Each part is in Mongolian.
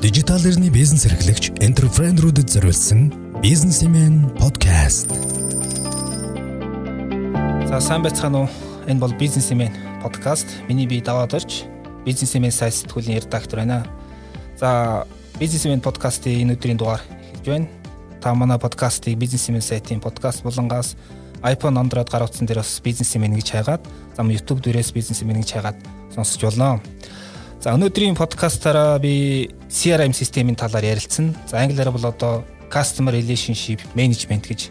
Дижитал эрхний бизнес эрхлэгч энтерпренерүүдэд зориулсан бизнесмен подкаст. За сайн байцгаана уу? Энэ бол бизнесмен подкаст. Миний бие даваад орж бизнесмен сайт сэтгүүлийн редактор байна. За бизнесмен подкастын энэ өдрийн дугаар эхэлж байна. Та манай подкастыг бизнесмен сайтын подкаст болонгаас iPhone Android гар утсан дээр бас бизнесмен гэж хайгаад зам YouTube дээрээс бизнесмен гэж хайгаад сонсож болно. За өнөөдрийн подкастаараа би CRM системийн талаар ярилцсан. За англиар бол одоо Customer Relationship Management гэж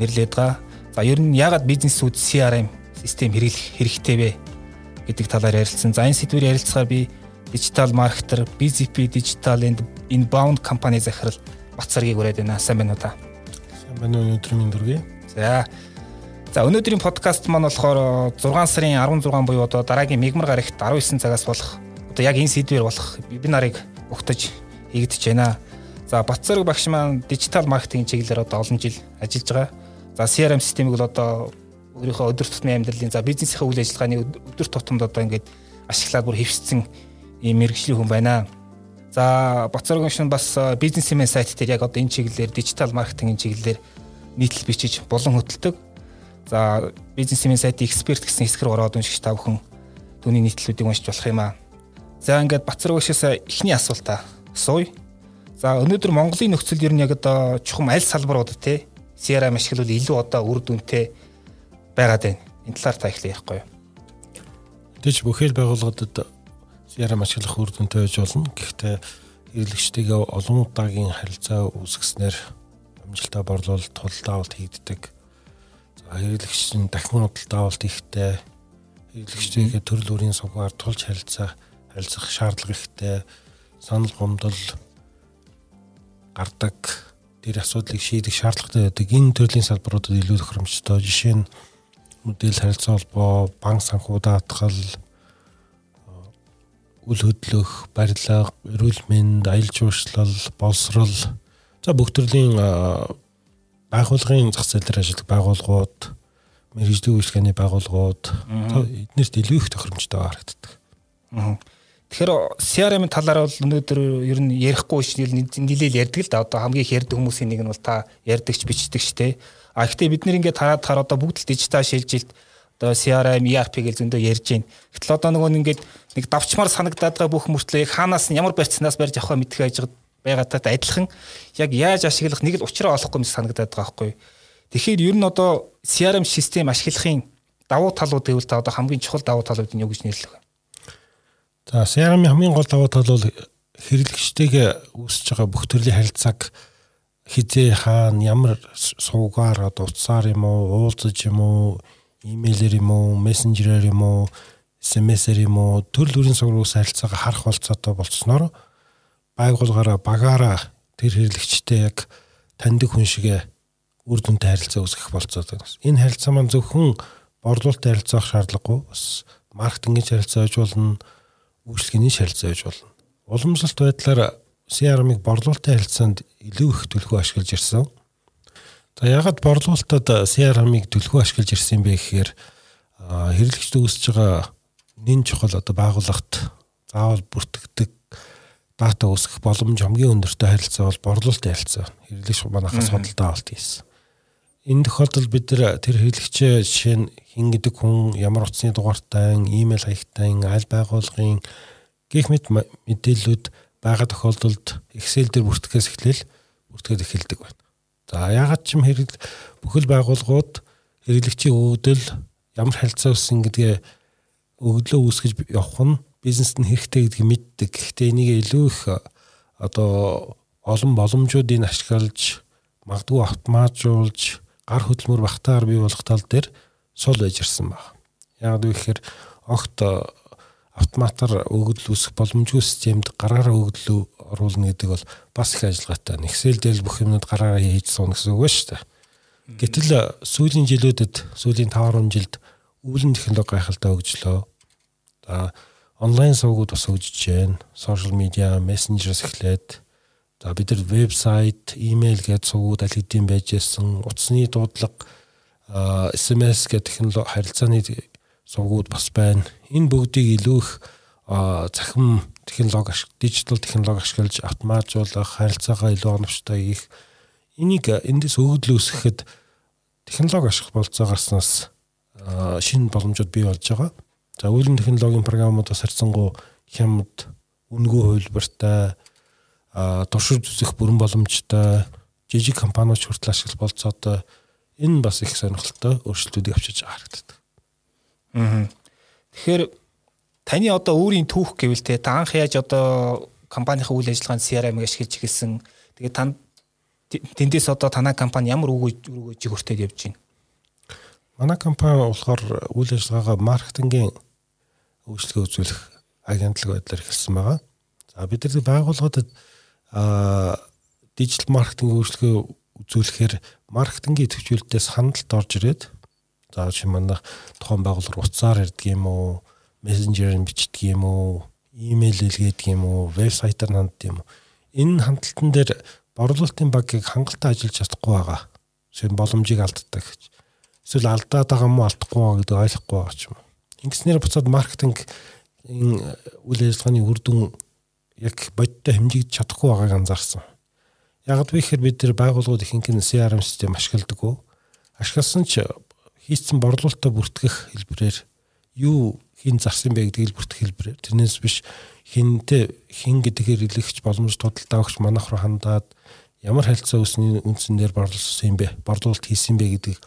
нэрлэдэг байгаа. За ер нь яагаад бизнесүүд CRM систем хэрэглэх хэрэгтэй вэ гэдэг талаар ярилцсан. За энэ сэдвээр ярилцахаар би digital marketer, BZP Digital and Inbound компани захирал Бацаргийг ураад байна. Сайн байна уу та? Сайн байна уу өнөөдрийн дүргээ. За За өнөөдрийн подкаст маань болохоор 6 сарын 16 буюу одоо дараагийн мигмар гарагт 19 цагаас болох одоо яг энэ сэдвээр болох вебинарыг угтаж хийгдэж байна. За Батцэрэг багш маань дижитал маркетинг чиглэлээр одоо олон жил ажиллаж байгаа. За CRM системийг бол одоо өөрийнхөө өдөр тутмын амьдралын за бизнесийн үйл ажиллагааны өдөр тутамд одоо ингээд ашиглаад бүр хэвшсэн ийм мэрэгжлийн хүн байна. За багш нь бас бизнесмен сайт дээр яг одоо энэ чиглэлээр дижитал маркетингийн чиглэлээр нийтлэл бичиж болон хөтэлдэг. За бизнесмен сайтын эксперт гэсэн хэсгэр ороод уншиж та бүхэн түүний нийтлэлүүдийг уншиж болох юм аа. За ингээд Бацар багшаас эхний асуултаа асууя. За өнөөдөр Монголын нөхцөл ер нь яг одоо чухам аль салбарууд те CRM ашиглавал илүү одоо үр дүнтэй байгаад байна. Энэ талаар та эхлэх байхгүй юу? Тэгж бүхэл байгууллагуудад CRM ашиглах үр дүнтэй байж болно. Гэхдээ хэрэглэгчтэйгээ олон удаагийн харилцаа үүсгэснээр амжилтаа борлуулалт тулд авалт хийгддэг. За хэрэглэгч нь дахин худалдаа авалт ихтэй хэрэглэгчтэйгээ төрөл бүрийн сугаар тулж харилцаа харилцах шаардлага ихтэй санал гомдол гардаг тэр асуудлыг шийдэх шаардлагатай байдаг. Энэ төрлийн салбаруудад илүү тохиромжтой. Жишээ нь мэдээлэл харилцаа холбоо, банк санхүү даатгал, үл хөдлөх, барилга, эрүүл мэнд, аялал жуулчлал, боловсрол за бүх төрлийн байгууллагын зах зээл дээр ажилладаг байгууллагууд, мэрэгжлийн үйлчлэгээний байгууллагууд эднэрт илүү их тохиромжтой харагддаг. Тэгэхээр CRM-ийн талаар бол өнөөдөр ер нь ярихгүй шил нилээл ярьдаг л да. Одоо хамгийн их ярьдаг хүмүүсийн нэг нь бол та ярьдагч бичдэгч те. А гэхдээ бид нэр ингээд хараад хаар одоо бүгд л дижитал шилжилт одоо CRM, ERP гэж зөндөө ярьж байна. Гэтэл одоо нөгөө ингээд нэг давчмаар санагдаад байгаа бүх мөртлөө яг хаанаас нь ямар барьцнаас барьж авах мэдхээ ажиг байгаатай адилхан яг яаж ашиглах нэг л учраа олохгүй мэт санагдаад байгаа байхгүй. Тэгэхээр ер нь одоо CRM систем ашиглахын давуу талууд гэвэл та одоо хамгийн чухал давуу талууд нь юу гэж нэрлэх вэ? За CRM-ийн хамгийн гол давуу тал бол хэрэглэгчтэйгээ үүсэж байгаа бүх төрлийн харилцааг хизээ хаана ямар суугаар одоо утсаар юм уу, уулзаж юм уу, имэйлэр юм уу, мессенжерээр юм уу, SMS-ээр юм уу төрөл бүрийн сугруус харилцаагаа харах болцоотой болцсноор байгуулгаараа багаараа тэр хэрэглэгчтэй яг таньдаг хүн шигэ үр дүнтэй харилцаа үүсгэх болцоотой. Энэ харилцаа маань зөвхөн борлуулалт харилцаах шаардлагагүй бас маркетингийн харилцаа аж болно үйлчлэгээний шалилцаа байж болно. Уламжлалт байдлаар CRM-ыг борлуулалтын харилцаанд илүү их төлхөө ашиглаж ирсэн. За ягаад борлуулалтад CRM-ыг төлхөө ашиглаж ирсэн бэ гэхээр хэрэглэгчд үүсэж байгаа нэн чухал одоо байгууллагт заавал бүртгэдэг дата үүсгэх боломж хамгийн өндөртэй харилцаа бол борлуулалтын харилцаа. Хэрэглэгч манайхаас судалдаа авалт хийсэн. Энэ тохиолдолд бид тэр хэрэглэгчээ жишээ нь хин гэдэг хүн ямар утасны дугаартай, имэйл хаягтай, аль байгууллагын гих мэт мэдээллүүд байгаа тохиолдолд Excel дээр бүртгэхээс эхлээл бүртгээд эхэлдэг байна. За ягаад ч юм хэрэг бүхэл байгууллагууд хэрэглэгчийн өвдөл ямар харилцаа үүссэн гэдгээ өгдлөө үүсгэж явах нь бизнест нь хэрэгтэй гэдгийг мэддэг. Гэхдээ энийг илүү их одоо олон боломжуудыг ашиглаж магадгүй автоматжуулж гар хөдлөмөр багтаар бий болох тал дээр сул байж ирсэн баг. Яг гэхээр огт автоматар өгөгдөл үүсэх боломжгүй системд гараараа өгөгдөл оруулна гэдэг бол бас их ажиллагаатай. Excel дээр бүх юмнууд гараараа хийж суuna гэсэн үг шүү дээ. Гэтэл э, сүүлийн жилүүдэд сүүлийн 5 10 жилд үүлэн технологи гайхалтай хөгжлөө. За онлайн сувгууд бас хөгжиж байна. Сошиал медиа, мессенжероос эхлээд За бид нар вебсайт, имэйл гэж сувгууд аль хэдийн байж ирсэн. Утасны дуудлага, SMS гэх технологи харилцааны сувгууд бас байна. Энэ бүгдийг илүү их захим технологи дижитал технологи ашиглаж автоматжуулах, харилцаагаа илүү оновчтой хийх энийг эндээс өгөгдөл үүсгэхэд технологи ашиглах болцоо гарснаас шинэ боломжууд бий болж байгаа. За үйлэн технологийн програмуудаас харьцангуй хямд, үнэгүй хувилбартай, туршиж үзэх бүрэн боломжтой, жижиг компаниуд хүртэл ашиглах болцоотой энэ бас их сонирхолтой өөрчлөлтүүдийг авчиж байгаа харагддаг. Аа. Тэгэхээр таны одоо өөрийн түүх гэвэл те та анх яаж одоо компанийн үйл ажиллагаанд CRM-ыг ашиглаж эхэлсэн. Тэгээд танд тэндээс одоо танай компани ямар үг өгөөж хүртээд явж байна? Манай компани болохоор үйл ажиллагаагаа маркетингийн үйлчлэгээ үзүүлэх агентлаг байдлаар эхэлсэн байгаа. За бид нар байгууллагуудад дижитал маркетинг үйлчлэгээ үзүүлэхээр маркетингийн төвчлөлтөөс хандлт орж ирээд за чи манай тухайн байгууллага утсаар ирдэг юм уу, мессенжерээр бичдэг юм уу, имэйл илгээдэг юм уу, вебсайтаар ханддаг юм уу. Энэ хандлтан дээр борлуулалтын багийг хангалттай ажиллаж чадахгүй байгаа. Эсвэл боломжийг алддаг гэж. Эсвэл алдаад байгаа юм уу, алдахгүй байгаа гэдэг ойлгохгүй байгаа ч юм уу. Ингэснээр буцаад маркетинг энэ үйл ажиллагааны үр дүн яг бодиттой хэмжигдэж чадахгүй байгааг анзаарсан. Яг л вэхээр бид нэр байгууллагууд ихэнх нь CRM систем ашигладаг. Ашигласан ч хийцэн борлуулалтаа бүртгэх хэлбэрээр юу хин зарсан бэ гэдгийг бүртгэх хэлбэрээр тэрнээс биш хинтээ хин гэдгээр илэгч боломж тодалтай өгч манайх руу хандаад ямар харилцаа үүсний үндсээр борлуулсан юм бэ? Борлуулалт хийсэн бэ гэдэг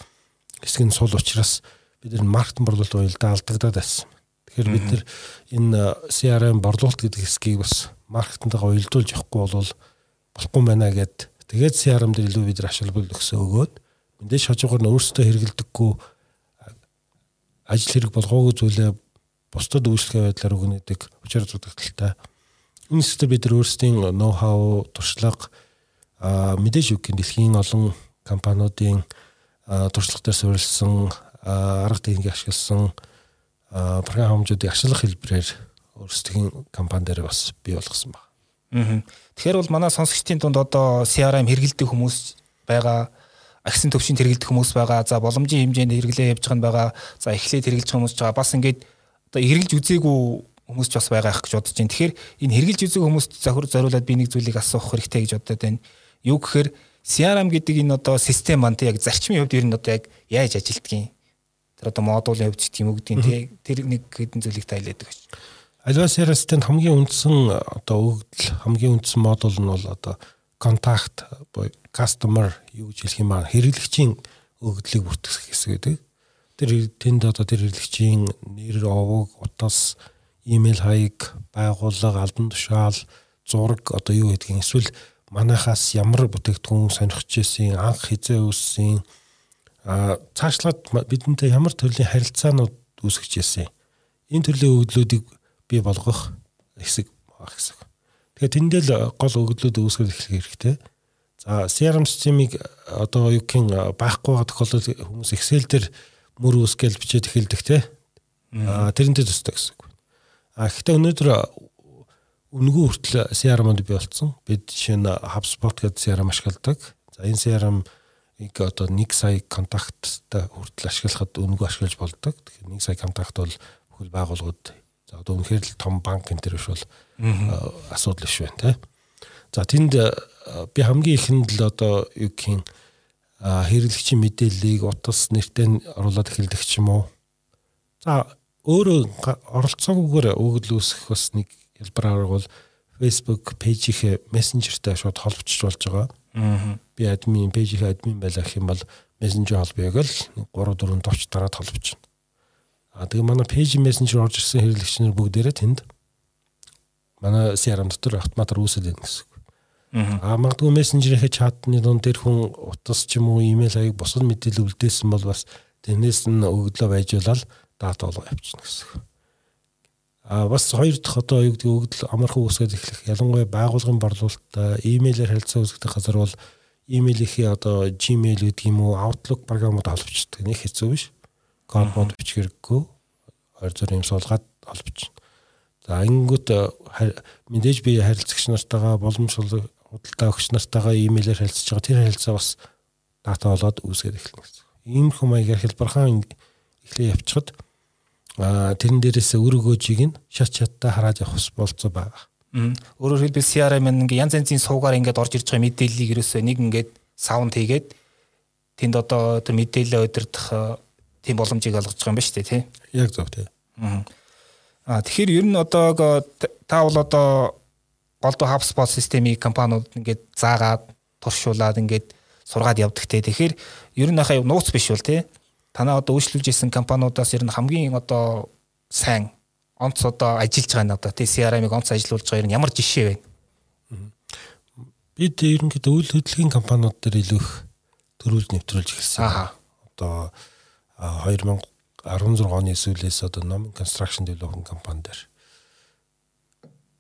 хэсэг нь сул учраас бид нар маркетинг борлуулалт уялдаа алдагдаад байсан. Тэгэхээр бид нар энэ CRM борлуулалт гэдэг хэсгийг бас маркетингтайгаа уялдуулж явахгүй бол болохгүй байна гэд тэгээд CRM дээр илүү бид нар ашиглал өгсөө өгөөд мэдээж хажуугаар нь өөрсдөө хэрэгэлдэггүй ажил хэрэг болгоогүй зүйлээ бусдад үйлчлэгээ байдлаар өгнө гэдэг учир зүтгэлтэй. Энэ хэсгээр бид нар өөрсдийн ноу хау, туршлага мэдээж үг дэлхийн олон компаниудын туршлага дээр суурилсан арга техник ашигласан програм хэмжүүдийг ашиглах хэлбэрээр өөрсдийн компани дээр бас бий болгосон байна. Тэгэхээр бол манай сонсогчдын дунд одоо CRM хэрэгэлдэг хүмүүс байгаа, агсын төвшөнд хэрэгэлдэг хүмүүс байгаа, за боломжийн хэмжээнд хэрэглээ явж байгаа, за эхлээд хэрэглэж байгаа хүмүүс байгаа. Бас ингээд одоо хэрэглэж үзээгүй хүмүүс ч бас байгаа их гэж бодож байна. Тэгэхээр энэ хэрэглэж үзээгүй хүмүүст зохир зориулаад би нэг зүйлийг асуух хэрэгтэй гэж бодод байна. Юу гэхээр CRM гэдэг энэ одоо систем маань яг зарчмын хувьд ер нь одоо яг яаж ажилтгийг тэр одоо модулын хувьд тийм үгдийн тэр нэг хэдэн зүйлийг тайлаад өгч. Альва CRM системд хамгийн үндсэн одоо өгдөл хамгийн үндсэн модуль нь бол одоо контакт буюу customer юу гэж хэлэх юм аа хэрэглэгчийн өгдлийг бүртгэх хэсэг гэдэг. Тэр тэнд одоо тэр хэрэглэгчийн нэр, овог, утас, имэйл хаяг, байгууллага, албан тушаал, зураг одоо юу гэдгийг эсвэл манайхаас ямар бүтээгдэхүүн сонирхож ирсэн анх хизээ үүссэн цаашлаад бидэнтэй ямар төрлийн харилцаанууд үүсгэж ирсэн энэ төрлийн өгдлүүдийг бий болгох хэсэг баг хэсэг. Тэгэхээр тэндэл гол өгдлүүд үүсгэж эхлэх хэрэгтэй. За CRM системийг одоо юу гэх юм байхгүй байгаа тохиолдолд хүмүүс Excel дээр мөр үүсгээл бичээд эхэлдэг те. А тэрнтэй төстэй гэсэн үг. А гэхдээ өнөөдөр үнгүй хүртэл CRM-д бий болсон. Бид жишээ нь HubSpot гэдэг CRM ашигладаг. За энэ CRM-ыг одоо 1 сая контакттай хүртэл ашиглахад үнгүй ашиглаж болдог. Тэгэхээр 1 сая контакт бол бүхэл байгууллагууд за одоо үнэхээр л том банк энэ төр биш бол асуудал биш байна те. За тэнд би хамгийн ихэнд л одоо юу гэх юм хэрэглэгчийн мэдээллийг утас нэртэй оруулаад эхэлдэг ч юм уу. За өөрөө оролцоогүйгээр өгөгдөл үүсгэх бас нэг ялбараар бол Facebook пэйжийнхээ мессенжертэй шууд холбогдож болж байгаа. Аа. Би админ пэйжийнхээ админ байлаа гэх юм бол мессенжер холбоёг л 3 4 товч дараад холбож байна. А тэгээ манай пэйж мессенжер орж ирсэн хэрэглэгч нар бүгдээрээ тэнд манай CRM дотор автоматар үүсэл байна гэсэн. Аа магадгүй мессенжерийнхээ чатны дунд дээр хүн утас ч юм уу имэйл хаяг бусад мэдээлэл үлдээсэн бол бас тэрнээс нь өгдлөө байжуулаад дата болгоо явчихна гэсэн. А бас хоёр дахь одоо юу гэдэг өгдөл амархан үүсгээд эхлэх ялангуяа байгуулгын борлуулалтаа имэйлээр харилцаа үүсгэх газар бол имэйлийнхээ одоо Gmail гэдэг юм уу Outlook програмууд холбогддог. Нэг хэцүү биш. Код бод бичих хэрэггүй. Хоёр зүр юм суулгаад холбож. За ингэнгүүт мэдээж би харилцагч нартайгаа боломжтой худалдаа өгч нартайгаа имэйлээр харилцаж байгаа тэр харилцаа бас дата болоод үүсгээд эхэлнэ гэсэн. Ийм хүм маягаар хэлбархан эхлээ явчихад тэрэн дээрээс өр өгөөжийг нь шат шаттай хараад явах болцоо байгаа. Өөрөөр хэлбэл CRM ингээ янз янзын суугаар ингээд орж ирж байгаа мэдээллийг ерөөсөө нэг ингээд саунд хийгээд тэнд одоо тэр мэдээлэл удирдах тийм боломжийг олгож байгаа юм ба шүү дээ тий. Яг зөв тий. Аа тэгэхээр ер нь одоо та бол одоо голдуу HubSpot системийг компаниуд ингээд заагаад туршуулад ингээд сургаад явдаг те. Тэгэхээр ер нь хаа нууц биш бол те. Танаа одоо үйлчлүүлж исэн компаниудаас ер нь хамгийн одоо сайн онц одоо ажиллаж байгаа нь одоо те CRM-ыг онц ажиллуулж байгаа ер нь ямар жишээ вэ? Бид ерөнхийдөө үйл хөдлөлийн компаниуд дээр илүү их төрүүлж нэвтрүүлж эхэлсэн. Одоо 2016 оны сүүлээс одоо Nom Construction Development компани дээр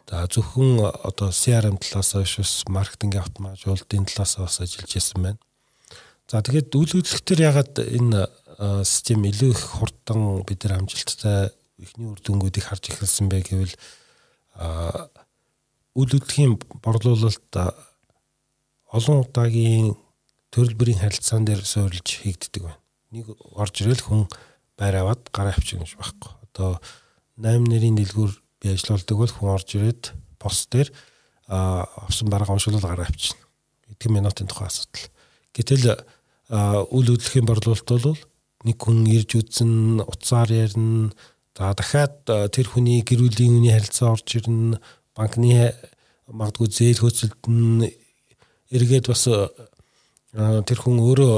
За зөвхөн одоо CRM талаас биш маркетингийн автоматжуулалтын талаас бас ажиллаж байсан байна. За тэгээд үйл хөдлөлтөөр ягаад энэ систем илүү их хурдан бид нар амжилттай ихний үр дүнгуудыг харж эхэлсэн бэ гэвэл үйл хөдлөлийн борлуулалт олон удаагийн төрөл бүрийн харилцаан дээр суурилж хийгддэг байна. Нэг орж ирэл хүн байр аваад гараа авчих юм байхгүй. Одоо 8 нэрийн дэлгүүр би ажиллаулдаг бол хүн орж ирээд пост дээр авсан бараг уншуулал гараа авчина. Эдгээр минутын тухай асуудал. Гэтэл үйл хөдлөхийн борлуулалт бол нэг хүн ирж үзэн утсаар ярина. За дахиад тэр хүний гэр бүлийн үний харилцаа орж ирнэ. Банкны магадгүй зээл хөөцөлдөн эргээд бас тэр хүн өөрөө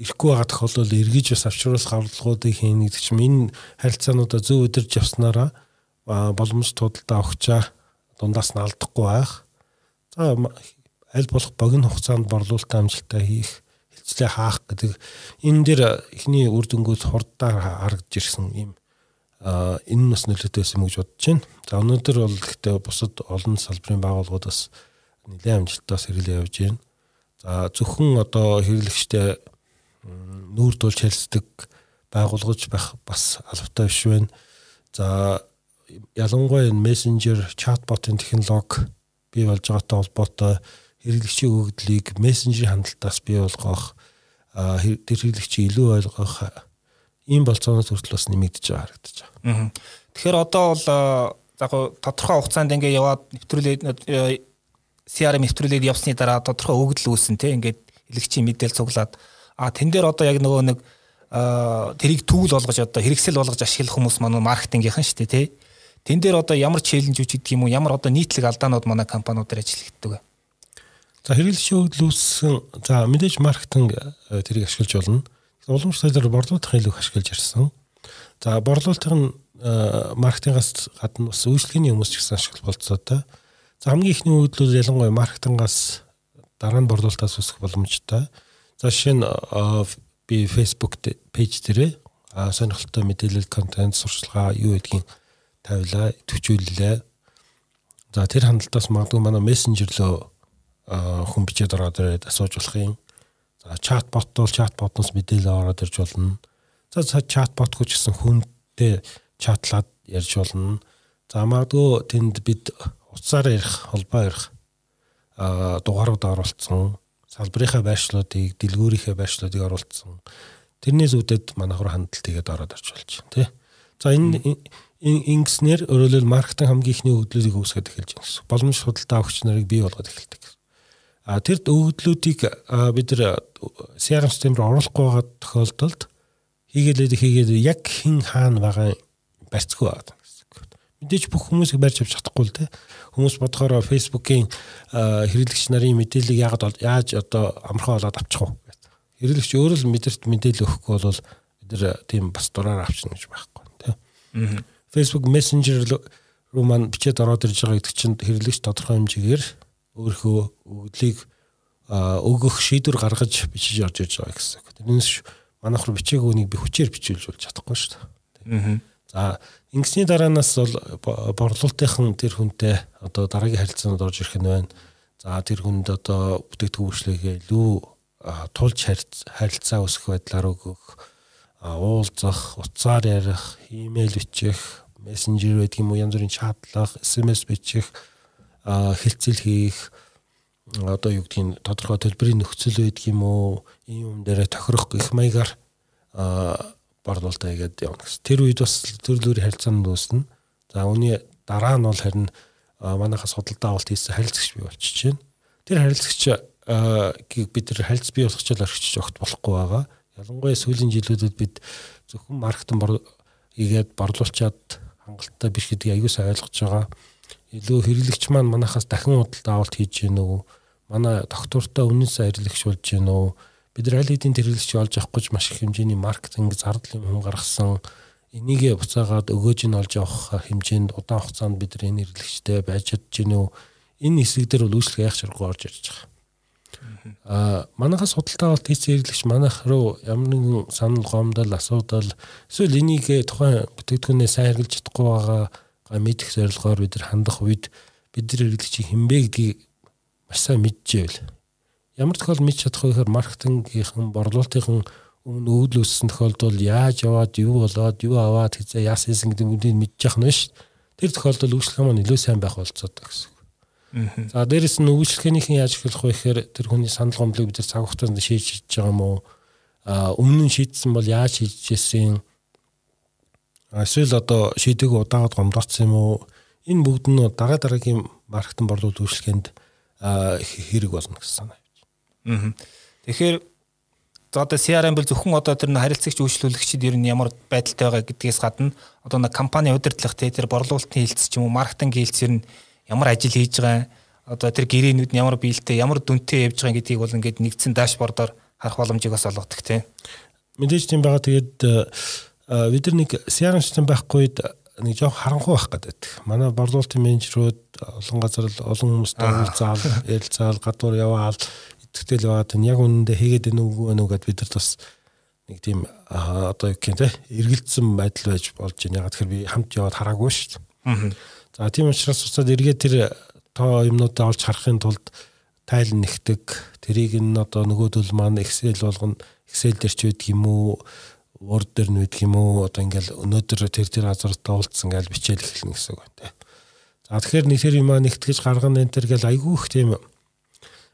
ирэхгүй байгаа тохиолдолд эргэж бас авчруулах аваргауудыг хийнэ гэдэг чинь энэ харилцаануудаа зөв өдөрж явснараа боломж тудалдаа өгчаа дундаас нь алдахгүй байх. За аль болох богино хугацаанд борлуулалтаа амжилттай хийх, хилцлээ хаах гэдэг энэ дээр эхний үр дүнгууд хурдаар харагдж ирсэн юм энэ нь бас нөлөөтэй байсан гэж бодож байна. За өнөөдөр бол гэхдээ бусад олон салбарын байгууллагуудаас нэлээд амжилттай хэрэглээ явж байна. За зөвхөн одоо хэрэглэгчтэй нүүр тулж хэлцдэг байгуулгаж байх бас албатай биш байна. За ялангуяа энэ мессенжер чатботын технологи бий болж байгаатай холбоотой хэрэглэгчийн өгөгдлийг мессенжерийн хандлтаас бий болгох тэр хэрэглэгчийг илүү ойлгох ийм болцоонос хүртэл бас нэмэгдэж байгаа харагдаж байгаа. Тэгэхээр одоо бол яг тодорхой хугацаанд ингээ яваад нэвтрүүлээд CRM нэвтрүүлээд явсны дараа тодорхой өгөгдөл үүсэн тийм ингээд хэрэглэгчийн мэдээлэл цуглаад а тэн дээр одоо яг нөгөө нэг тэрийг түүл болгож одоо хэрэгсэл болгож ашиглах хүмүүс маань маркетингийнхан шүү дээ тийм Тэн дээр одоо ямар челленж үуч гэдэг юм уу? Ямар одоо нийтлэг алдаанууд манай компаниудаар ажиллагддаг вэ? За үүссэн за мэдээж маркетинг э, тэрийг ашиглаж болно. Уламжлалаар борлуулах илүү ашиглаж ирсэн. За борлуулалтын э, маркетингаас гадна бас үйлчлэгийн хүмүүс ч гэсэн ашиглах болцоотой. За хамгийн ихний үйлдэл ялангуяа маркетингаас дараа нь борлуулалтаас үсэх боломжтой. За жишээ нь э, би Facebook пэйж дээрээ сонирхолтой мэдээлэл контент сурчлагаа юу гэдгийг тавилаа, төвчүүллээ. За тэр хандлтаас магадгүй манай мессенжер лөө хүн бичээд ороод ирээд асууж болох юм. За чатбот бол чатботноос мэдээлэл ороод ирж болно. За чатбот ч гэсэн хүнтэй чатлаад ярьж болно. За магадгүй тэнд бид утсаар ярих, холбоо ярих а дугаарууд оруулсан, салбарынхаа байршлуудыг, дэлгүүрийнхээ байршлуудыг оруулсан. Тэрнээс үүдээд манайхаар хандлт хийгээд ороод ирж болж байна, тий. За энэ ингэснээр өөрөөр маркетинг хамгийн ихний өгөгдлүүдийг үүсгэж эхэлж байна. Боломж худалдаа өгч нарыг бий болгоод эхэлдэг тэр өгөгдлүүдийг бид нар CRM систем рүү оруулахгүй байгаа тохиолдолд хийгээлээд хийгээд яг хэн хаана байгаа барьцгүй байгаа. Мэдээж бүх хүмүүсийг барьж авч чадахгүй л те. Хүмүүс бодохоор Facebook-ийн хэрэглэгч нарын мэдээллийг яагаад яаж одоо амархан болоод авчих вэ. Хэрэглэгч өөрөө л мэдэрт мэдээлэл өгөхгүй бол бид нар тийм бас дураар авчна гэж байхгүй те. Facebook Messenger руу маань бичээд ороод ирж байгаа гэдэг чинь хэрэглэгч тодорхой хэмжээгээр өөрийнхөө өгдлийг өгөх шийдвэр гаргаж бичиж орж ирж байгаа гэсэн. Тэрнээс манайх руу бичээгүй нэг би хүчээр бичүүлж болж чадахгүй шүү дээ. За ингэсний дараанаас бол борлуулалтынхан тэр хүнтэй одоо дараагийн харилцаанд орж ирэх нь байна. За тэр хүнд одоо бүтээгдэхүүн илүү тулж харилцаа үүсгэх байдлаар өгөх уулзах, утсаар ярих, имэйл бичих, мессенжер байдаг юм уу янз бүрийн чатлах, SMS бичих, хэлцэл хийх одоо юу гэдгийг тодорхой төлбөрийн нөхцөл байдаг юм уу ийм юм дээр тохирох гэх маягаар борлуулалтаа хийгээд явна гэсэн. Тэр үед бас төрлөөр харилцаанд үүснэ. За үүний дараа нь бол харин манайхаас судалдаа авалт хийсэн харилцагч бий болчихж байна. Тэр харилцагч бид нар харилцаа бий болгочод орхичж огт болохгүй байгаа. Ялангуяа сүүлийн жилүүдэд бид зөвхөн маркетинг хийгээд борлуулчаад хангалттай биш гэдгийг аюулсаа ойлгож байгаа. Илүү хэрэглэгч маань манайхаас дахин худалдаа авалт хийж гэнэ үү? Манай доктортой үнэнсээ хэрэглэгч болж гэнэ үү? бид нар аль хэдийн хэрэглэгч олж авах гэж маш их хэмжээний маркетинг зардал юм гаргасан энийгээ буцаагаад өгөөж нь олж авах хэмжээнд удаан хугацаанд бид нар энэ хэрэглэгчтэй байж чадж гинөө энэ хэсэг дээр бол үйлчлэг яах шаргуу орж ирж байгаа. Аа манайхаас судалтай бол тийц хэрэглэгч манайх руу ямар нэгэн санал гомдол асуудал эсвэл энийг тухайн бүтээгдэхүүнээ сайн хэрэглэж чадахгүй байгаа мэдэх зорилгоор бид нар хандах үед бид нар хэрэглэгчийн хинбэ гэдгийг маш сайн мэдчихэвэл Ямар тохиол мэдж чадах вэ гэхээр маркетингийнхэн борлуулалтынхан өмнө өвдөл өссөн тохиолдолд яаж яваад юу болоод юу аваад хэзээ яасан гэдэг үнийг мэдчих нь ш. Тэр тохиолдолд үйлчлэх маань илүү сайн байх болцоод гэсэн. За дээрэс нь үйлчлэхийнхэн яаж эхлэх вэ гэхээр тэр хүний санал гомдлыг бид цаг хугацаанд шийдэж байгаа юм уу? Өмнө нь шийдсэн бол яаж шийдэжсэн? Эсвэл одоо шийдэг удаагаад гомдоцсон юм уу? Энэ бүгд нь дараа дараагийн маркетинг борлуулалт үйлчлэгэнд хэрэг болно гэсэн санаа. Тэгэхээр за одоо CRM бол зөвхөн одоо тэр харилцагч үйлчлүүлэгчид ер нь ямар байдалтай байгаа гэдгээс гадна одоо нэг компани удирдлах тэр борлуулалтын хилцс ч юм уу маркетинг хилцс ер нь ямар ажил хийж байгаа одоо тэр гэрээнүүд нь ямар биелэлтэй ямар дүнтэй явж байгаа гэдгийг бол ингээд нэгдсэн дашбордоор харах боломжийг бас олгодог те мэдээж тийм байгаа тэгээд бид нар нэг CRM систем байхгүй нэг жоох харанхуй байх гэдэг. Манай борлуулалтын менежерүүд олон газар олон хүмүүстэй уулзаал, ярилцаал, гадуур яваал итгэл яваад энэ яг үнэндээ хийгээд байна уу нүг гэд бид нар бас нэг тийм одоо юу гэх юм те эргэлдсэн байдал байж болж байна. Яг тэгэхээр би хамт яваад хараагүй шүү дээ. За тийм учраас уцаад эргээд тэр тоо юмнуудаа олж харахын тулд тайл нэгдэг. Тэрийг нь одоо нөгөөдөл маань Excel болгоно. Excel дээр ч үйдэг юм уу? Word дээр нь үйдэг юм уу? Одоо ингээл өнөөдөр тэр тэр газартаа уулцсан гал бичээл эхэлнэ гэсэн үг байна. За тэгэхээр нэг тэр юм аа нэгтгэж гаргана энэ төр гэл айгүй их тийм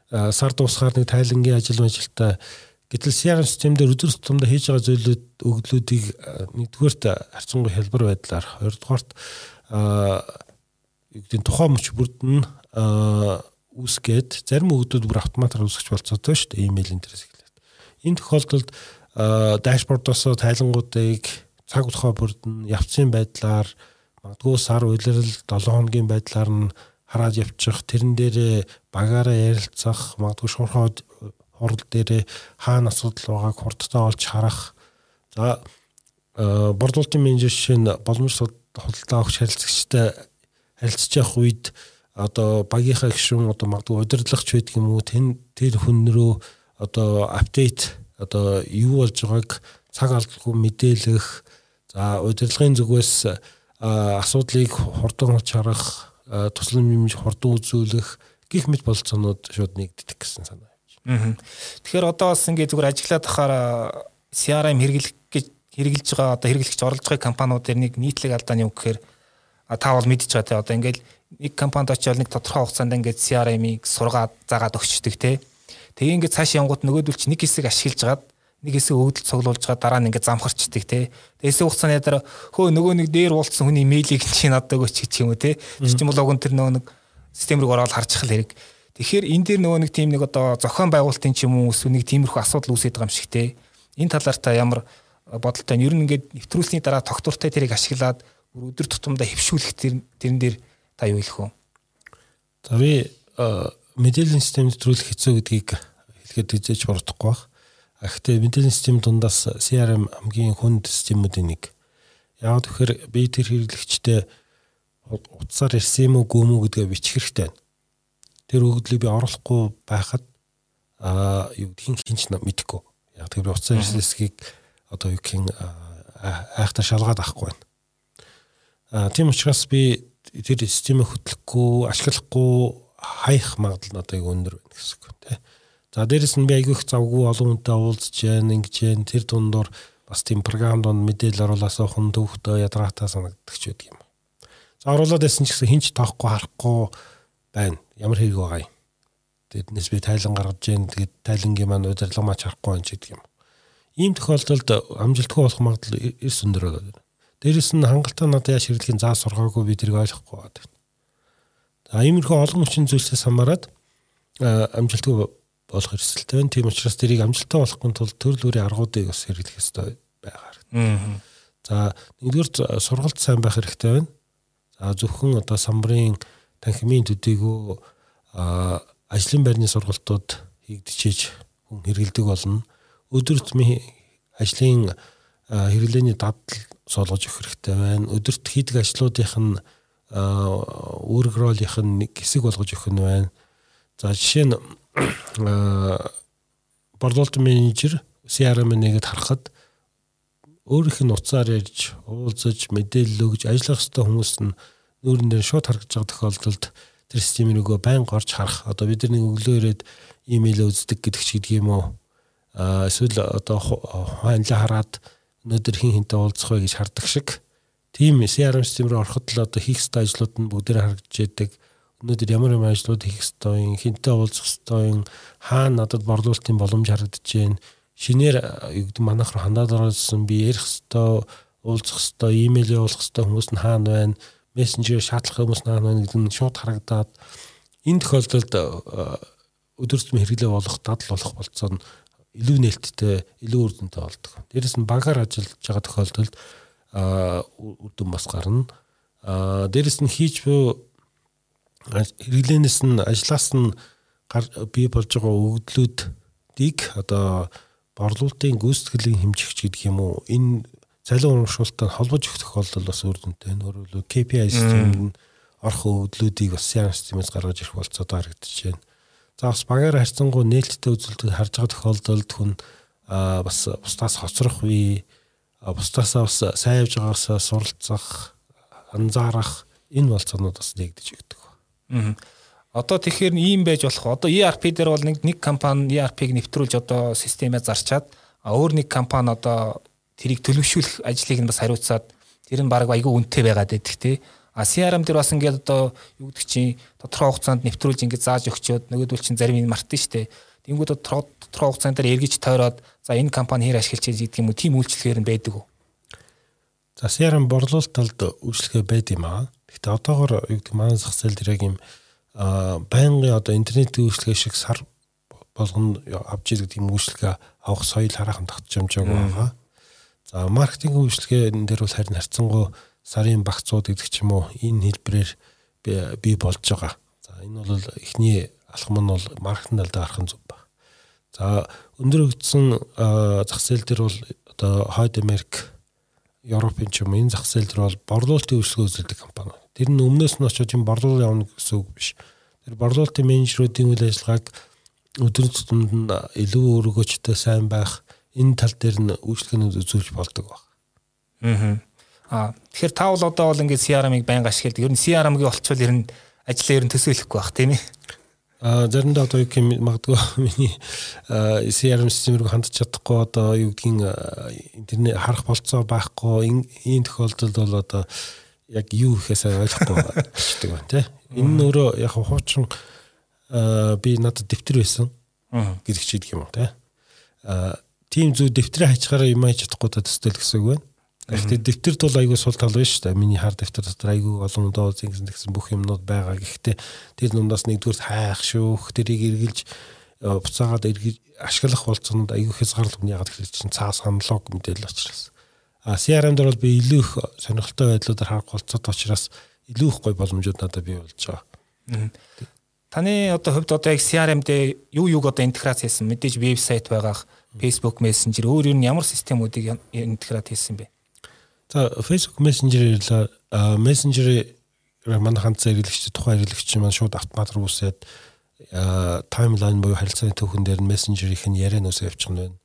сар дуусахаар нэг тайлангийн ажил мэжилтаа гэтэл CRM системдэр өдөр тутамдаа хийж байгаа зүйлүүд өгдлүүдийг нэгдүгээрт харцангуй хэлбэр байдлаар хоёрдугаарт югдийн тухайн мөч бүрдэн үүсгээд зарим өгдүүд бүр автоматар үүсгэж болцоотой шүү дээ имэйл интерес эхлээд. Энэ тохиолдолд дашбордоос тайлангуудыг цаг тухай бүрдэн явцын байдлаар магадгүй сар улирал 7 хоногийн байдлаар нь хараад явчих. Тэрэн дээрээ багаараа ярилцах магадгүй шуурхай хурал дээрээ хаана асуудал байгааг хурдтай олж харах. За борлуулалтын менежер жишээ нь боломж худалдаа авах харилцагчтай харилцаж явах үед одоо багийнхаа гишүүн одоо магадгүй удирдлагч байдаг юм уу? Тэн тэр хүн рүү одоо апдейт одоо юу болж байгааг цаг алдалгүй мэдээлэх за удирдлагын зүгээс асуудлыг хурдан олж харах туслан юм хурдан үзүүлэх гих мэт болцоонууд шууд нэгддэг гэсэн санаа байна. Тэгэхээр одоо бас ингээд зүгээр ажиллаад ахаар CRM хэрэглэх гэж хэрэгжилж байгаа одоо хэрэглэгч орлож байгаа компаниудын нэг нийтлэг алдааны үг гэхээр та бол мэдчихэж байгаа те одоо ингээд нэг компанид очиод нэг тодорхой хугацаанд ингээд CRM-ийг сургаад заагаад өгчдөг те. Тэгээ ингээд цааш явгууд нөгөөдөл чи нэг хэсэг ашиглаж жагаад нэг хэсэг өгдөл цуглуулж байгаа дараа нь ингээд замхарчдаг те. Тэгээс хугацааны дараа хөө нөгөө нэг дээр уулцсан хүний мэйлийг чи надад өгөөч гэх юм уу те. Тэр чинь блогон тэр нөгөө нэг систем рүү ороод харж хал хэрэг. Тэгэхээр энэ дээр нөгөө нэг тийм нэг одоо зохион байгуулалтын ч юм уу эсвэл нэг тиймэрхүү асуудал үүсээд байгаа юм шиг те. Энэ талаар та ямар бодолтой нь ер нь ингээд нэвтрүүлсний дараа тогтвортой тэрийг ашиглаад өдөр тутамдаа хөвшүүлэх тэрэн дээр та юу хэлэх вэ? За би мэдээллийн систем нэвтрүүлэх хэцүү гэдгийг хэлэхэд хизээж бурдахгүй байна Гэхдээ мэдээллийн систем дундаас CRM хамгийн хүнд системүүдийн нэг. Яг тэгэхээр би тэр хэрэглэгчтэй утсаар ирсэн юм уу гүм үү гэдгээ бичих хэрэгтэй. Тэр өгөгдлийг би оруулахгүй байхад аа юу гэдгийг хинч мэдэхгүй. Яг тэр утсаар ирсэн хэсгийг одоо юу гэх юм айхтар шалгаад авахгүй байна. Аа тийм учраас би тэр системийг хөтлөхгүй, ашиглахгүй хаях магадлал нь одоо өндөр байна гэсэн үг тийм. За дээрэс нь би айгүйх завгүй олон хүнтэй уулзж जैन ингэж जैन тэр дундор бас тийм програм донд мэдээлэл оруулаасаа хүн төвхтөө ядраатай санагддаг ч байдаг юм. За оруулаад байсан ч гэсэн хинч тоохгүй харахгүй байна. Ямар хэрэг байгаа юм. Тэрнээс би тайлан гаргаж जैन тэгээд тайлангийн маань удирдлага маань харахгүй байна ч гэдэг юм. Ийм тохиолдолд амжилтгүй болох магадлал эрс өндөр болоод. Дээрэс нь хангалттай надад яаш хэрэглэхийн заа сургаагүй би тэрийг ойлгохгүй байна. За иймэрхүү олон хүчин зүйлсээс хамаарат амжилтгүй болох эрсдэлтэй байна. Тийм учраас тэрийг амжилттай болохын тулд төрөл бүрийн аргуудыг бас хэрэглэх ёстой байгаа. За нэгдүгээр сургалт сайн байх хэрэгтэй байна. За зөвхөн одоо самбарын танхимын төдийгөө ажлын байрны сургалтууд хийгдчихэж хүн хэрэгэлдэг болно өдөр тутмын ажлын хэрэглээний дадал суулгаж өгөх хэрэгтэй байна. Өдөрт хийдэг ажлуудынх нь үүрэг ролийнх нь нэг хэсэг болгож өгөх нь байна. За жишээ нь борлуулалт менежер CRM нэгэд харахад өөрийнх нь уцаар ярьж, уулзаж, мэдээлэл өгж ажиллах хэвээр хүмүүс нь нүүрэн дээр шууд харагдаж байгаа тохиолдолд тэр системийг нөгөө байнга орж харах. Одоо бид нар нэг өглөө ирээд имэйл үздэг гэдэг ч гэдэг юм уу эсвэл одоо ханилаа хараад өнөөдөр хин хинтэй уулзах вэ гэж хардаг шиг тийм CRM систем рүү ороход л одоо хийх ёстой ажлууд нь бүгдээр харагдж яадаг. Өнөөдөр ямар ямар ажлууд хийх ёстой юм, хинтэй уулзах ёстой юм, хаана надад борлуулалтын боломж харагдаж байна. Шинээр гэдэг манайх руу хандаад орсон би ярих ёстой, уулзах ёстой, имэйл явуулах ёстой хүмүүс нь хаана байна, мессенжер шаатлах хүмүүс нь хаана байна гэдэг нь шууд харагдаад энэ тохиолдолд өдөр тутмын хэрэглээ болох, дадал болох болцоо нь илүү нээлттэй, илүү үр дүнтэй болдог. Дээрэс нь багаар ажиллаж байгаа тохиолдолд үр дүн бас гарна. Дээрэс нь хийж буй хэрэглэнээс нь ажлаас нь бий болж байгаа өгдлүүдийг одоо борлуулалтын гүйцэтгэлийн хэмжигч гэдэг юм уу энэ цалин урамшуултад холбож өгөх тохиолдол бас үр дүнтэй. Өөрөөр KPI системд орох өгдлүүдийг бас CRM системээс гаргаж ирэх болцоод харагдаж байна. За бас багаар харьцангуй нээлттэй үзүүлэлтийг харж байгаа тохиолдолд хүн бас бусдаас хоцрох үе бусдаасаа бас сайн явж байгаасаа суралцах анзаарах энэ болцоонууд бас нэгдэж өгдөг. Аа. Одоо тэгэхээр ийм байж болох. Одоо ERP дээр бол нэг нэг компани ERP-г нэвтрүүлж одоо системээ зарчаад өөр нэг компани одоо тэрийг төлөвшүүлэх ажлыг нь бас хариуцаад тэр нь баг айгүй үнэтэй байгаад байдаг те. А CRM дээр бас ингээд одоо юу гэдэг чинь тодорхой хугацаанд нэвтрүүлж ингээд зааж өгчөөд нөгөөдөл чинь зарим нь мартын штэ. Тэнгүүд тодорхой хугацаанд дээр эргэж тойроод за энэ компани хэр ашиглаж байгаа гэдэг юм уу тийм үйлчлэгээр нь байдаг уу? За CRM борлуулалт талд үйлчлэгээ байд юм аа. Гэхдээ одоогор юу гэдэг маань зах зээл дээр яг юм байнгын одоо интернетийн үйлчлэгээ шиг сар болгоно авч ирдэг юм үйлчлэгээ авах соёл хараахан тогтчихомжоог байгаа. За маркетинг үйлчлэгээ дээр бол харин харьцангуй сарын багцууд гэдэг ч юм уу энэ хэлбэрээр бий болж байгаа. За энэ бол эхний алхам нь бол маркетинг талд гарах нь зүг баг. За өндөр өгдсөн зах зээл дээр бол одоо Хойд Америк, Европын ч юм энэ зах зээл дээр бол борлуулалтын үйлчлэг үзүүлдэг компани. Тэр нь өмнөөс нь очиж юм борлуул явна гэсэн үг биш. Тэр борлуулалтын менежерүүдийн үйл ажиллагааг өдөр тутамд нь илүү өргөжтэй сайн байх энэ тал дээр нь үйлчлэгнүүд үзүүлж болдог баг. Аа. Аа тэгэхээр та бол одоо бол ингээд CRM-ыг байнга ашигладаг. Ер нь CRM-ыг олчвол ер нь ажлаа ер нь төсөөлөхгүй байх тийм ээ. А заримдаа одоо юу гэм магадгүй миний CRM систем рүү хандж чадахгүй одоо юу гэдгийг интернет харах болцоо байхгүй энэ тохиолдолд бол одоо яг юу ихээсээ ойлгохгүй болчихдог байна тий. Энэ өөрөө яг хуучин би надад дэвтэр байсан гэдэг ч гэдэг юм тий. А тийм зүг дэвтрээ хачгаараа юм хийж чадахгүй та төстэй л гэсэн үг байна. Гэхдээ дэвтэрт бол айгүй сул тал шүү дээ. Миний хар дэвтэр дотор айгүй олон доо зингсэн гэсэн бүх юмнууд байгаа. Гэхдээ тэр нүндаас нэгдүгээр хайх шүүх, тэрийг эргэлж э, буцаагаад эргэж ашиглах болцоонод айгүй хязгаарлалт ягаад гэвэл чинь цаас аналог мэдээлэл учраас. А CRM дээр бол би илүү их сонирхолтой байдлуудаар харах болцоод учраас илүү их гой боломжууд надад бий болж байгаа. Таны одоо хувьд одоо яг CRM дээр юу юуг одоо интеграц хийсэн мэдээж вебсайт байгаах, Facebook Messenger өөр өөр ямар системүүдийг интеграт хийсэн бэ? За Facebook Messenger-ээр Messenger манай ханд зэрэглэгч тухайн хэрэглэгч маань шууд автомат руу үсээд таймлайн буюу харилцааны төвхөн дээр нь Messenger-ийнх нь яриа нөөсөө явчих нь байна.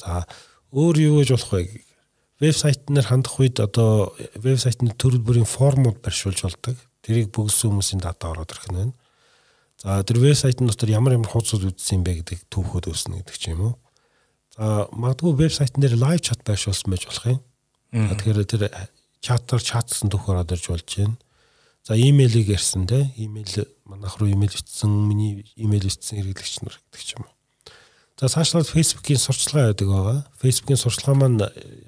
За өөр юу гэж болох вэ? Вебсайтнаар хандах үед одоо вебсайтны төрөл бүрийн формууд барьшуулж болдог. Тэрийг бүгдсэн хүмүүсийн дата ороод ирэх нь байна. За тэр вебсайтын дотор ямар ямар хуудсууд үзсэн юм бэ гэдэг төвхөд өснө гэдэг ч юм уу. За магадгүй вебсайтн дээр лайв чат байршуулсан байж болох юм. Тэгэхээр тэр чатаар чатсан түүх ороод ирж болж байна. За имэйлийг ярьсан те имэйл манайх руу имэйл бичсэн миний имэйл бичсэн хэрэглэгч нар гэдэг юм. За цаашлаад Facebook-ийн сурчлагын байдаг байгаа. Facebook-ийн сурчлага маань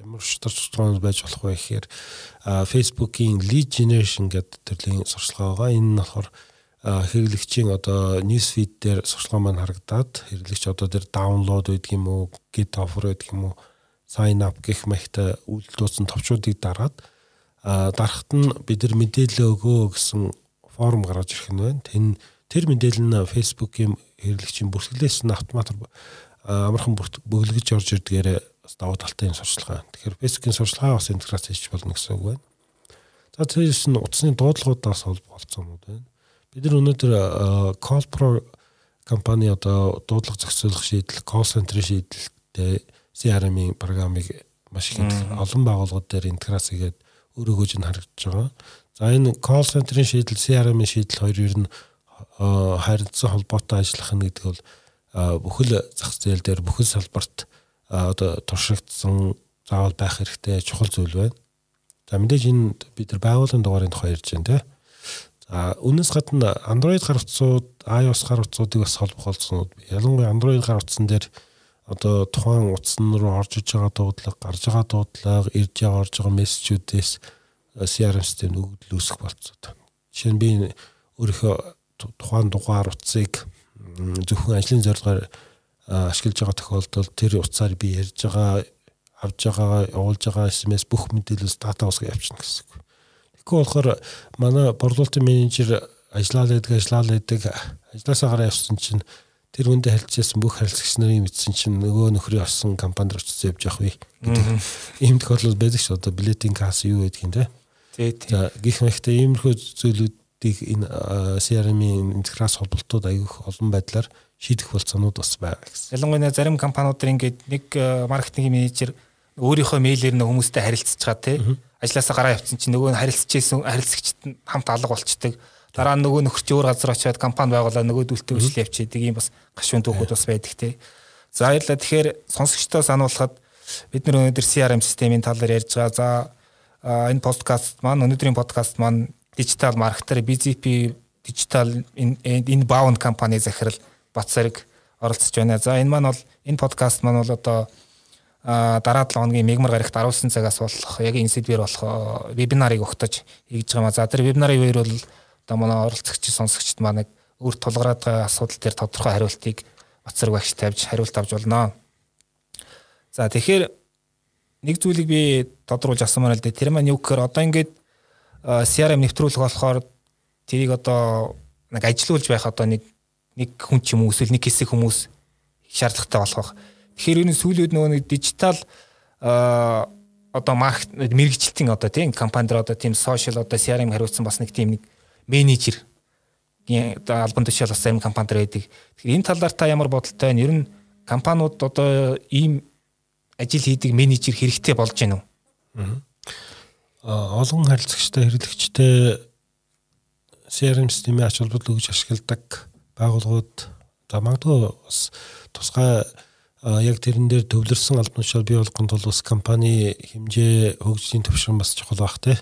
ямар шатар сурчлагын байж болох вэ гэхээр Facebook-ийн lead generation гэдэг төрлийн сурчлага байгаа. Энэ нь болохоор хэрэглэгчийн одоо news feed дээр сурчлага маань харагдаад хэрэглэгч одоо тэр download байдаг юм уу, get offer байдаг юм уу, sign up гэх мэт үйлдэл дуусан товчуудыг дараад дарахт нь бид нар мэдээлэл өгөө гэсэн форм гаргаж ирэх нь байна. Тэн тэр мэдээлэл нь Facebook-ийн хэрэглэгчийн бүртгэлээс нь автомат амархан бөглөж орж ирдгээр бас давуу талтай юм сурчлага. Тэгэхээр Facebook-ийн сурчлагаа бас интеграц хийж болно гэсэн үг байна. За тэрс нь утасны дуудлагуудаас холбооцсон юм байна. Бид нар өнөөдөр Call Pro компани одоо дуудлага зохицуулах шийдэл, call center шийдэлтэй CRM-ийн програмыг маш их олон байгууллагууд дээр интеграц хийгээд өөрөө гүйж нь харагдаж байгаа. За энэ call center-ийн шийдэл, CRM-ийн шийдэл хоёр ер нь харилцан холбоотой ажиллах нь гэдэг бол бүхэл зах зээл дээр бүхэл салбарт одоо туршигдсан заавал байх хэрэгтэй чухал зүйл байна. За мэдээж энэ бид нар байгууллагын дугаарын тухай ярьж байна тийм. За үүнээс гадна Android гар утсууд, iOS гар утсуудыг бас холбох болсон. Ялангуяа Android гар утсан дээр одоо тухайн утсан руу орж иж байгаа дуудлага, гарч байгаа дуудлага, ирж байгаа орж байгаа мессежүүдээс CRM системд өгдөл үүсэх болцоод. Жишээ нь би өөрийнхөө тухайн дугаар утсыг зөвхөн ажлын зорилгоор ашиглаж байгаа тохиолдолд тэр утсаар би ярьж байгаа авж байгаа явуулж байгаа SMS бүх мэдээлэлс дата усгаа явуулчихна гэсэн үг. Тэгэхгүй болохоор манай борлуулалтын менежер ажиллаад байдаг ажиллаад байдаг ажлаасаа гараа явсан чинь тэр хүндээ харилцсан бүх харилцагч нарын мэдсэн чинь нөгөө нөхрийн олсон компанид очиж явж явах вэ гэдэг. Ийм тохиолдол байдаг ш одоо билетийн касс юу гэдэг юм те. Тий. За гих мэхтэй иймэрхүү зүйлүүд тийг энэ CRM-ийн интеграц холболтууд аявих олон байдлаар шийдэх болцоонууд бас байгаа гэсэн. Ялангуяа зарим компаниуд ингээд нэг маркетинг менежер өөрийнхөө мэйлээр нэг хүмүүстэй харилцаж байгаа тий. Ажлаасаа гараа явцсан чинь нөгөө харилцажсэн харилцагчд хамт алга болчдөг. Дараа нь нөгөө нөхөрч өөр газар очиод компани байгуулаад нөгөө дүлтээ үйлчлэл явчихдаг ийм бас гашуун түүхүүд бас байдаг тий. За баярлалаа. Тэгэхээр сонсогчдоо сануулхад бид нар өнөөдөр CRM системийн талаар ярьж байгаа. За энэ подкаст маань өнөөдрийн подкаст маань дижитал маркетер BZP дижитал энэ баунд компани захирал Батсарг оролцож байна. За энэ маань бол энэ подкаст маань бол одоо дараа 7 хоногийн мегмар гарагт 19 цагаас болох яг энэ сэдвэр болох вебинарыг өгтөж хийж байгаа. За тэр вебинарын үеэр бол одоо манай оролцогч сонсогчд маань өөр тулгараад байгаа асуудал дээр тодорхой хариултыг Батсарг багш тавьж хариулт авч болно. За тэгэхээр нэг зүйлийг би тодруулж авсан маа л дээ. Тэр маань юу гэхээр одоо ингээд CRM нэвтрүүлэх болохоор тэрийг одоо нэг ажилуулж байх одоо нэг нэг хүн ч юм уу эсвэл нэг хэсэг хүмүүс шаардлагатай болох. Тэгэхээр энэ сүүлүүд нөгөө нэг дижитал одоо маркет мэрэгчлэлтийн одоо тийм компани дээр одоо тийм сошиал одоо CRM хариуцсан бас нэг тийм нэг менежер одоо албан тушаал бас зарим компани дээр байдаг. Тэгэхээр энэ талаар та ямар бодолтой вэ? Ер нь компаниуд одоо ийм ажил хийдэг менежер хэрэгтэй болж байна уу? олон харилцагчтай хэрэглэгчтэй CRM системийн ач холбогдол өгж ашигладаг байгууллагууд за магадгүй бас тусгай яг тэрэн дээр төвлөрсөн албан тушаал бий болгохын тулд бас компани хэмжээ хөгжлийн төвшин бас чухал бах те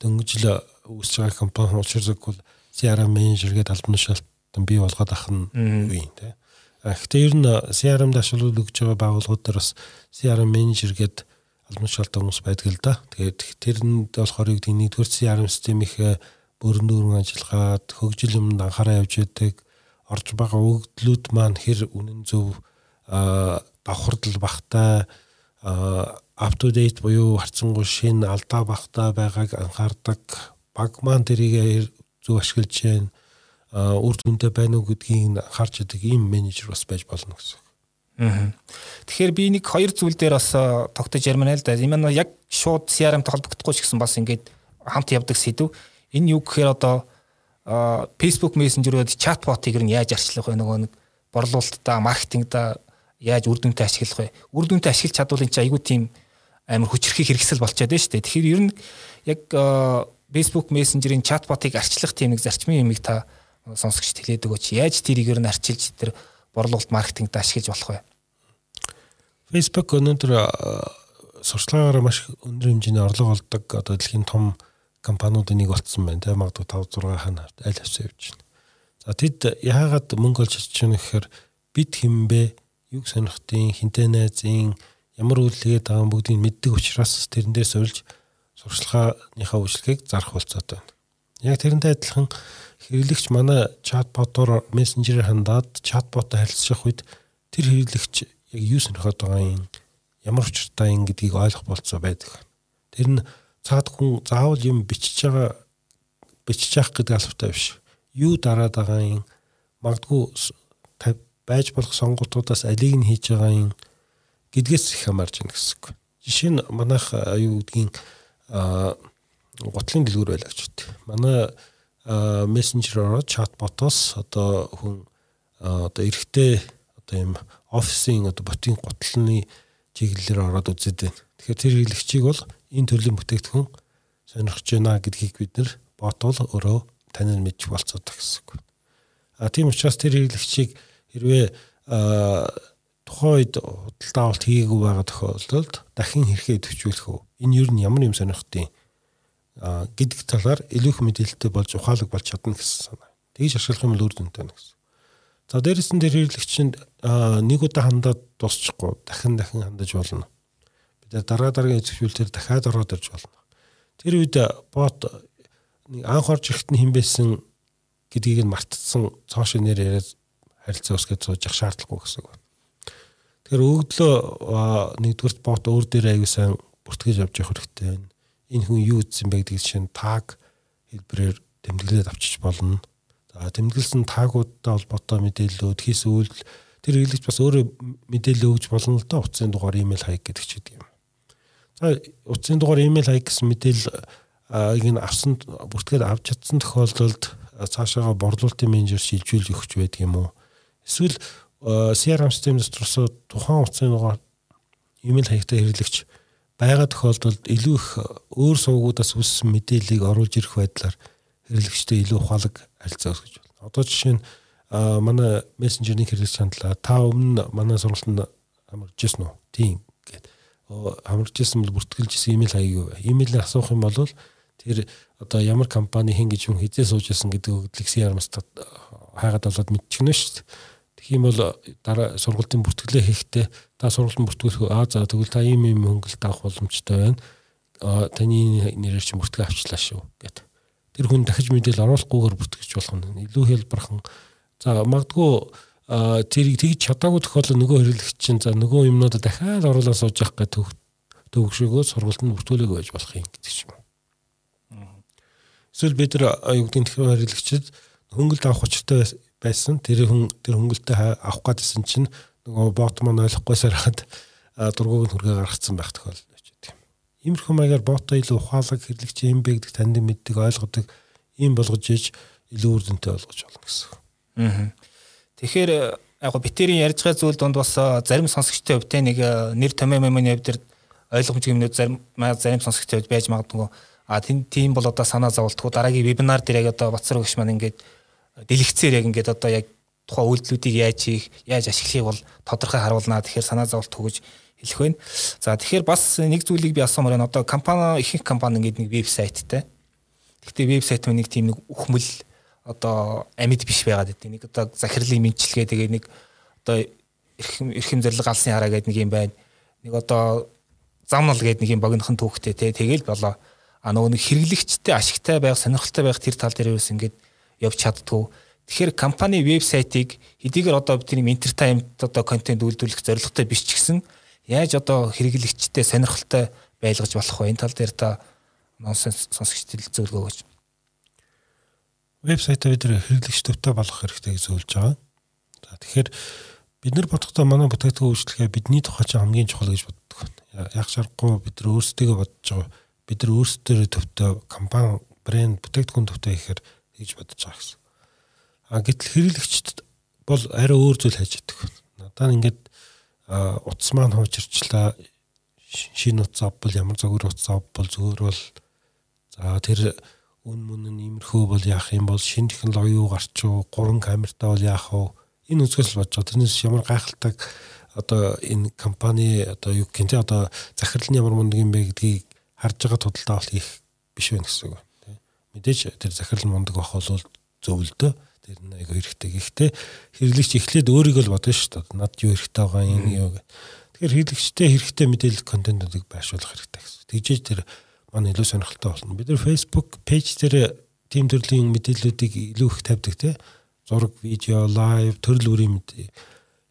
дөнгөжл үүсэж байгаа компани уучраг бол CRM менежер гэдэг албан тушаалт бий болгоод ах нь үгүй те Гэхдээ ер нь CRM-д ашиглуулж өгж байгаа байгууллагууд дээр бас CRM менежер гэдэг албан шалтай хүмүүс байдаг л да. Тэгээд тэрэнд болохоор юу гэдэг нэгдүгээр CRM системийнхээ бүрэн дүүрэн ажиллагаад хөгжил юмд анхаараа явж байдаг орж байгаа өгөгдлүүд маань хэр үнэн зөв давхардал багтай up to date буюу харцангуй шинэ алдаа багтай байгааг анхаардаг баг маань тэрийг зөв ашиглаж जैन үр дүнтэй байна уу гэдгийг анхаарч идэг ийм менежер бас байж болно гэсэн. Тэгэхээр би нэг хоёр зүйл дээр бас тогтож ярмана л да. Энэ нь яг шууд CRM-тэй холбогдохгүй ч гэсэн бас ингээд хамт явдаг сэдв. Энэ юу гэхээр одоо Facebook Messenger-өөд чатботыг нь яаж арчлах вэ нөгөө нэг борлуулалтаа, маркетингда яаж үр дүнтэй ашиглах вэ? Үр дүнтэй ашиглаж чадвал энэ чинь айгүй тийм амар хүчрхий хэрэгсэл болчиход байна шүү дээ. Тэгэхээр ер нь яг Facebook Messenger-ийн чатботыг арчлах тийм нэг зарчмын юмыг та сонсогчд хэлээд өгөөч. Яаж тэрийг ер нь арчилж тэр борлуулалт маркетингд ашиглаж болох вэ? Facebook өнөөдөр сурчлагаараа маш өндөр хэмжээний орлого олдог одоо дэлхийн том компаниудын нэг болцсон байна. Тэ магадгүй 5 6 хана аль авсан явж байна. За тэд яагаад мөнгө олж чадж байна гэхээр бид хинбэ юг сонирхтын хинтээ найзын ямар үйлдэлгээд байгаа бүгдийг мэддэг учраас тэрэн дээр суулж сурчлагынхаа үйлчлэгийг зарах болцоотой байна. Яг тэрнтэй адилхан хэрэглэгч манай чатботоор мессенжерээр хандаад чатботтой харилцах үед тэр хэрэглэгч яг юу сонирхоод байгаа юм ямар учиртай юм гэдгийг ойлгох болцоо байдаг. Тэр нь цаад хүн заавал юм бичиж байгаа бичиж явах гэдэг албатай биш. Юу дараад байгаа юм магадгүй байж болох сонгуутуудаас алийг нь хийж байгаа юм гэдгээс их хамаарч байна гэсэн үг. Жишээ нь манайх юу гэдгийг гутлын дэлгүүр байлаа гэж үү. Манай мессенжероор чатботоос одоо хүн одоо эрэгтэй одоо юм офисын одоо ботын гутлын чиглэлээр ороод үзээд байна. Тэгэхээр тэр хэрэглэгчийг бол энэ төрлийн бүтээгдэхүүн сонирхож байна гэдгийг бид нэр ботвол өөрөө танил мэдчих болцоодог гэсэн үг. А тийм учраас тэр хэрэглэгчийг хэрвээ тухайн үед худалдаа авалт хийгээгүй байгаа тохиолдолд дахин хэрхээ төвчүүлэх үү? Энэ юу нь ямар юм сонирхтыг а гэдэг талаар илүү их мэдээлэлтэй болж ухаалаг болж чадна гэсэн санаа. Тэгж ашиглах юм л үр дүнтэй байна гэсэн. За дээрээс нь тэр хэрэглэгчэнд нэг удаа хандаад дуусчихгүй дахин дахин хандаж болно. Бид дараа дараагийн зөвшөөрлөөр дахиад ороод ирж болно. Тэр үед бот анх орж ирэхэд нь хинбэсэн гэдгийг нь мартцсан цоошо нэр яриад харилцаа ус гэж сууж явах шаардлагагүй гэсэн үг. Тэгэхээр өгдлөө нэгдүгürt бот өөр дээр аягүй сайн бүртгэж авч явах хэрэгтэй байна. Энэ хүн юу үзсэн бэ гэдэг чинь таг хэлбэрээр тэмдэглээд авчиж болно. За тэмдэглэсэн тагуудтай холбоотой мэдээллүүд хийс үйлдэл тэр хэрэглэгч бас өөрөө мэдээлэл өгж болно л доо утасны дугаар имэйл хаяг гэдэг ч юм. За утасны дугаар имэйл хаяг гэсэн мэдээлэл ийг авсан бүртгээд авч чадсан тохиолдолд цаашаага борлуулалтын менежер шилжүүлж өгч байдаг юм уу? Эсвэл CRM системээс тусаа тухайн утасны дугаар имэйл хаягтай хэрэглэгч байгаа тохиолдолд илүү их өөр сувгуудаас үссэн мэдээллийг оруулж ирэх байдлаар хэрэглэгчтэй илүү ухаалаг харилцаа үүсгэж байна. Одоо жишээ нь манай мессенжерийн хэрэглэгч хандлаа та өмнө манай сургалтанд хамарж ирсэн үү? Тийм гэд. Хамарж ирсэн бол бүртгэлж ирсэн имэйл хаяг. Имэйлээр асуух юм бол тэр одоо ямар компани хэн гэж хүн хизээ сууж ирсэн гэдэг өгдлийг CRM-аас хайгаад болоод мэдчихнэ шүү дээ Юм бол дараа сургалтын бүртгэлээ хийхдээ та сургалтын бүртгүүлэх аа за тэгвэл та ийм ийм хөнгөлт авах боломжтой байна. Аа таны нэрээр чи бүртгэл авчлаа шүү гэд. Тэр хүн дахиж мэдээл оруулахгүйгээр бүртгэж болох нь илүү хэлбархан. За магадгүй тэрийг тэгж чадаагүй тохиолдол нөгөө хэрэглэгч чинь за нөгөө юмнуудаа дахиад оруулаад сууж явах гэдэг төгшөөгөө сургалтанд бүртгүүлэг байж болох юм гэдэг юм. Эсвэл бид нар нь тэгэхээр хэрэглэгчд хөнгөлт авах учиртай байсан. Тэр хүн тэр хөнгөлтөө авах гэдсэн чинь нөгөө бот маань ойлгохгүйсээр хаад дургууг нь хүргээ гаргацсан байх байгаа. Иймэрхүү маягаар ботоо илүү ухаалаг хэрэглэгч юм бэ гэдэг танд мэддэг ойлгодог ийм болгож иж илүү үр дүнтэй болгож болно гэсэн. Аа. Тэгэхээр яг битэрийн ярьж байгаа зүйл донд бас зарим сонсогчтой хувьд нэг нэр томьёо мэмэний хувьд ойлгомжтой юмнууд зарим зарим сонсогчтой хувьд байж магадгүй. А тийм бол одоо санаа зовлтгүй дараагийн вебинар дээр яг одоо Бацар өгш маань ингээд дэлгэцээр яг ингээд одоо яг тухайн үйлдэлүүдийг яаж хийх, яаж ашиглахыг бол тодорхой харуулнаа. Тэгэхээр санаа зовлт өгөж хэлэх байна. За тэгэхээр бас нэг зүйлийг би асуумаар байна. Одоо компани ихэнх компани ингээд нэг вебсайттай. Гэхдээ вебсайт мань нэг тийм нэг үхмэл одоо амьд биш байгаад байдаг. Нэг одоо захирлын мэдчилгээ тэгээ нэг одоо эрхэм эрхэм зэрлэг алсын хараа гэдэг нэг юм байна. Нэг одоо замнал гэдэг нэг юм богинохон түүхтэй те тэгэл болоо. А нөгөө нэг хэрэглэгчтэй ашигтай байх, сонирхолтой байх тэр тал дээр юус ингээд явж чаддгүй. Тэгэхээр компани вебсайтыг хэдийгээр одоо бид тийм entertainment одоо контент үйлдвэрлэх зорилготой биш ч гэсэн яаж одоо хэрэглэгчтэй сонирхолтой байлгаж болох вэ? Энэ тал дээр та нонсенс сонсогчдод зөвлөгөө өгөөч. Вебсайтаа бид хэрэглэгч төвтэй болгох хэрэгтэй гэж зөвлөж байгаа. За тэгэхээр бид нар бодохдоо манай бүтээгдэхүүн үйлчлэгээ бидний тухай ч хамгийн чухал гэж боддог. Яг шаргагүй бид нар өөрсдөө бодож байгаа. Бид нар өөрсдөө төвтэй компани брэнд бүтээгдэхүүн төвтэй гэхээр гэж бодож байгаа гэсэн. А гэтэл хэрэглэгчд бол арай өөр зүйл хайж идэх. Надаа ингээд утас маань хуучирчлаа шинэ утас авбал ямар зөвөр утас авбал зөвөр бол за тэр үн мөн нь иймэрхүү бол яах юм бол шинэ технологи юу гарч уу гурван камертай бол яах вэ энэ үзгээс л бодож байгаа. Тэрнээс ямар гайхалтай одоо энэ компани одоо юу гэнэ те одоо захирал нь ямар мундаг юм бэ гэдгийг харж байгаа тудалдаа бол их биш байх гэсэн үг мэдээж тэр захирал мундаг байх бол зөвлөдөө. Тэр айгүй хэрэгтэй. Гэхдээ хэрэглэгч эхлээд өөрийгөө л бодно шүү дээ. Над юу хэрэгтэй байгаа юм юу гэх. Тэгэхээр хэрэглэгчтэй хэрэгтэй мэдээлэл контентуудыг байршуулах хэрэгтэй гэсэн. Тэгжээж тэр манай илүү сонирхолтой болно. Бид нэр Facebook пэйж дээр тийм төрлийн мэдээллүүдийг илүү их тавьдаг те. Зураг, видео, лайв, төрөл бүрийн мэдээ.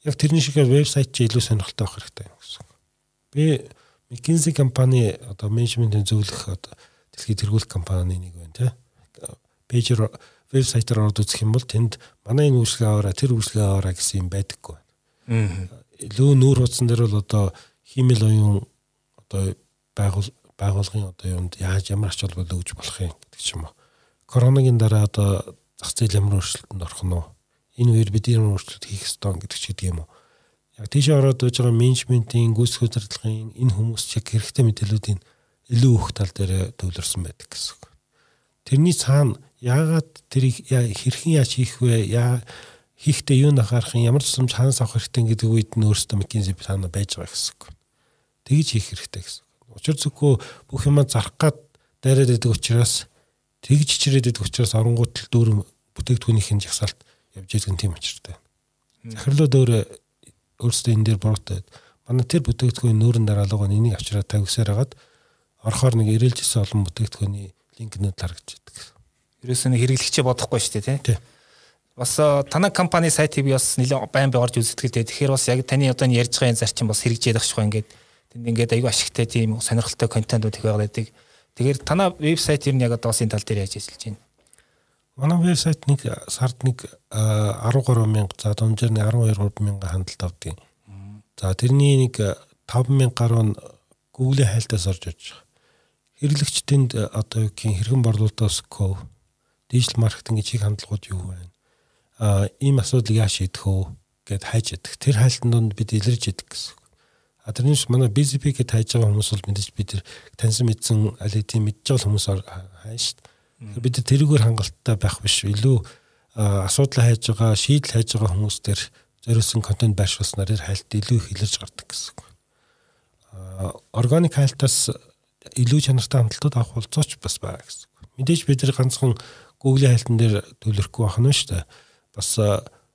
Яг тэрний шиг вебсайт чи илүү сонирхолтой байх хэрэгтэй гэсэн. Би McKinsey компани одоо менежментийн зөвлөх одоо дэлхийн тэргуулах компани нэг байна те. Пэйжэр вебсайтаар ороод үзэх юм бол тэнд манай энэ үйлчлэгээ аваараа тэр үйлчлэгээ аваараа гэсэн юм байдаггүй байна. Илүү нүүр хуудсан дээр бол одоо хиймэл оюун одоо байгуул байгуулгын одоо юунд яаж ямар ач холбогдол өгж болох юм гэдэг ч юм уу. Коронагийн дараа одоо зах зээл ямар өөрчлөлтөнд орох нь? Энэ үеэр бид ямар өөрчлөлт хийх ёстой гэдэг ч гэдэг юм уу. Яг тийш ороод байж байгаа менежментийн гүйцэтгэх удирдлагын энэ хүмүүс чиг хэрэгтэй мэдээллүүдийн илүү өөх тал дээр төвлөрсөн байдаг гэсэн. Тэрний цаана яагаад тэрийг хэрхэн яаж хийх вэ? Яа хийхдээ юу анхаарах юм, ямар тусламж хаанаас авах хэрэгтэй гэдэг үед нь өөрөөсөө McKinsey план байж байгаа гэсэн. Тэгж хийх хэрэгтэй гэсэн. Учир зүггүй бүх юмаа зарах гад дайраад идэг учраас тэгж чичрээд идэг учраас оронгууд л дүүр бүтээгдэхүүнийх нь жагсаалт явж нь тийм очиртай. Захирлууд өөр өөрсдөө энэ дээр буруутай. Манай тэр бүтээгдэхүүн нүүрэн дараалга нь энийг авчираад тавьсаар хагаад орохоор нэг ирээлжсэн олон бүтээгдэхүүний линкнүүд харагдаж байдаг ерөөсөө нэг хэрэглэгчээ бодохгүй шүү дээ тий. Бас танай компани сайтыг би бас нэлээд байн бай орж үздэг л дээ. Тэгэхээр бас яг таны одоо ярьж байгаа зарчим бас хэрэгжээд багш байгаа ингээд тэнд ингээд аюу ашигтай тийм сонирхолтой контентууд их байгаад байдаг. Тэгэхээр танай вебсайт нь яг одоо бас энэ тал дээр яаж ажиллаж байна? Манай вебсайт нэг сард нэг 13 мянга за дунджаар нэг 12 мянга хандлт авдаг. За тэрний нэг 5 мянга гаруй нь Google-ийн хайлтаас орж иж байгаа. Хэрэглэгчдэнд одоо юу гэх юм хэрэгэн борлуулалтаас ков дижитал маркетинг чиг хандлагууд юу байна? Аа ийм асуудлыг яаж шийдэх вэ гэд хайж яддаг. Тэр хайлтанд донд бид илэрж яддаг гэсэн. А тэрнээс манай BCP гэд хайж байгаа хүмүүс бол мэдээж бид таньсан мэдсэн аль хэдийн мэдж байгаа хүмүүс хайн шүү дээ. Бид тэрүүгээр хангалттай байх биш. Илүү асуудал хайж байгаа, шийдэл хайж байгаа хүмүүс төр зориулсан контент байршуулснаар хайлт илүү их илэрж гардаг гэсэн. Органик хайлтаас илүү чанартай хандлтууд авах болцооч бас байгаа гэсэн. Мэдээж бид нар ганцхан Google-ийн хайлтан дээр төлөрөхгүй байна шүү дээ. Бас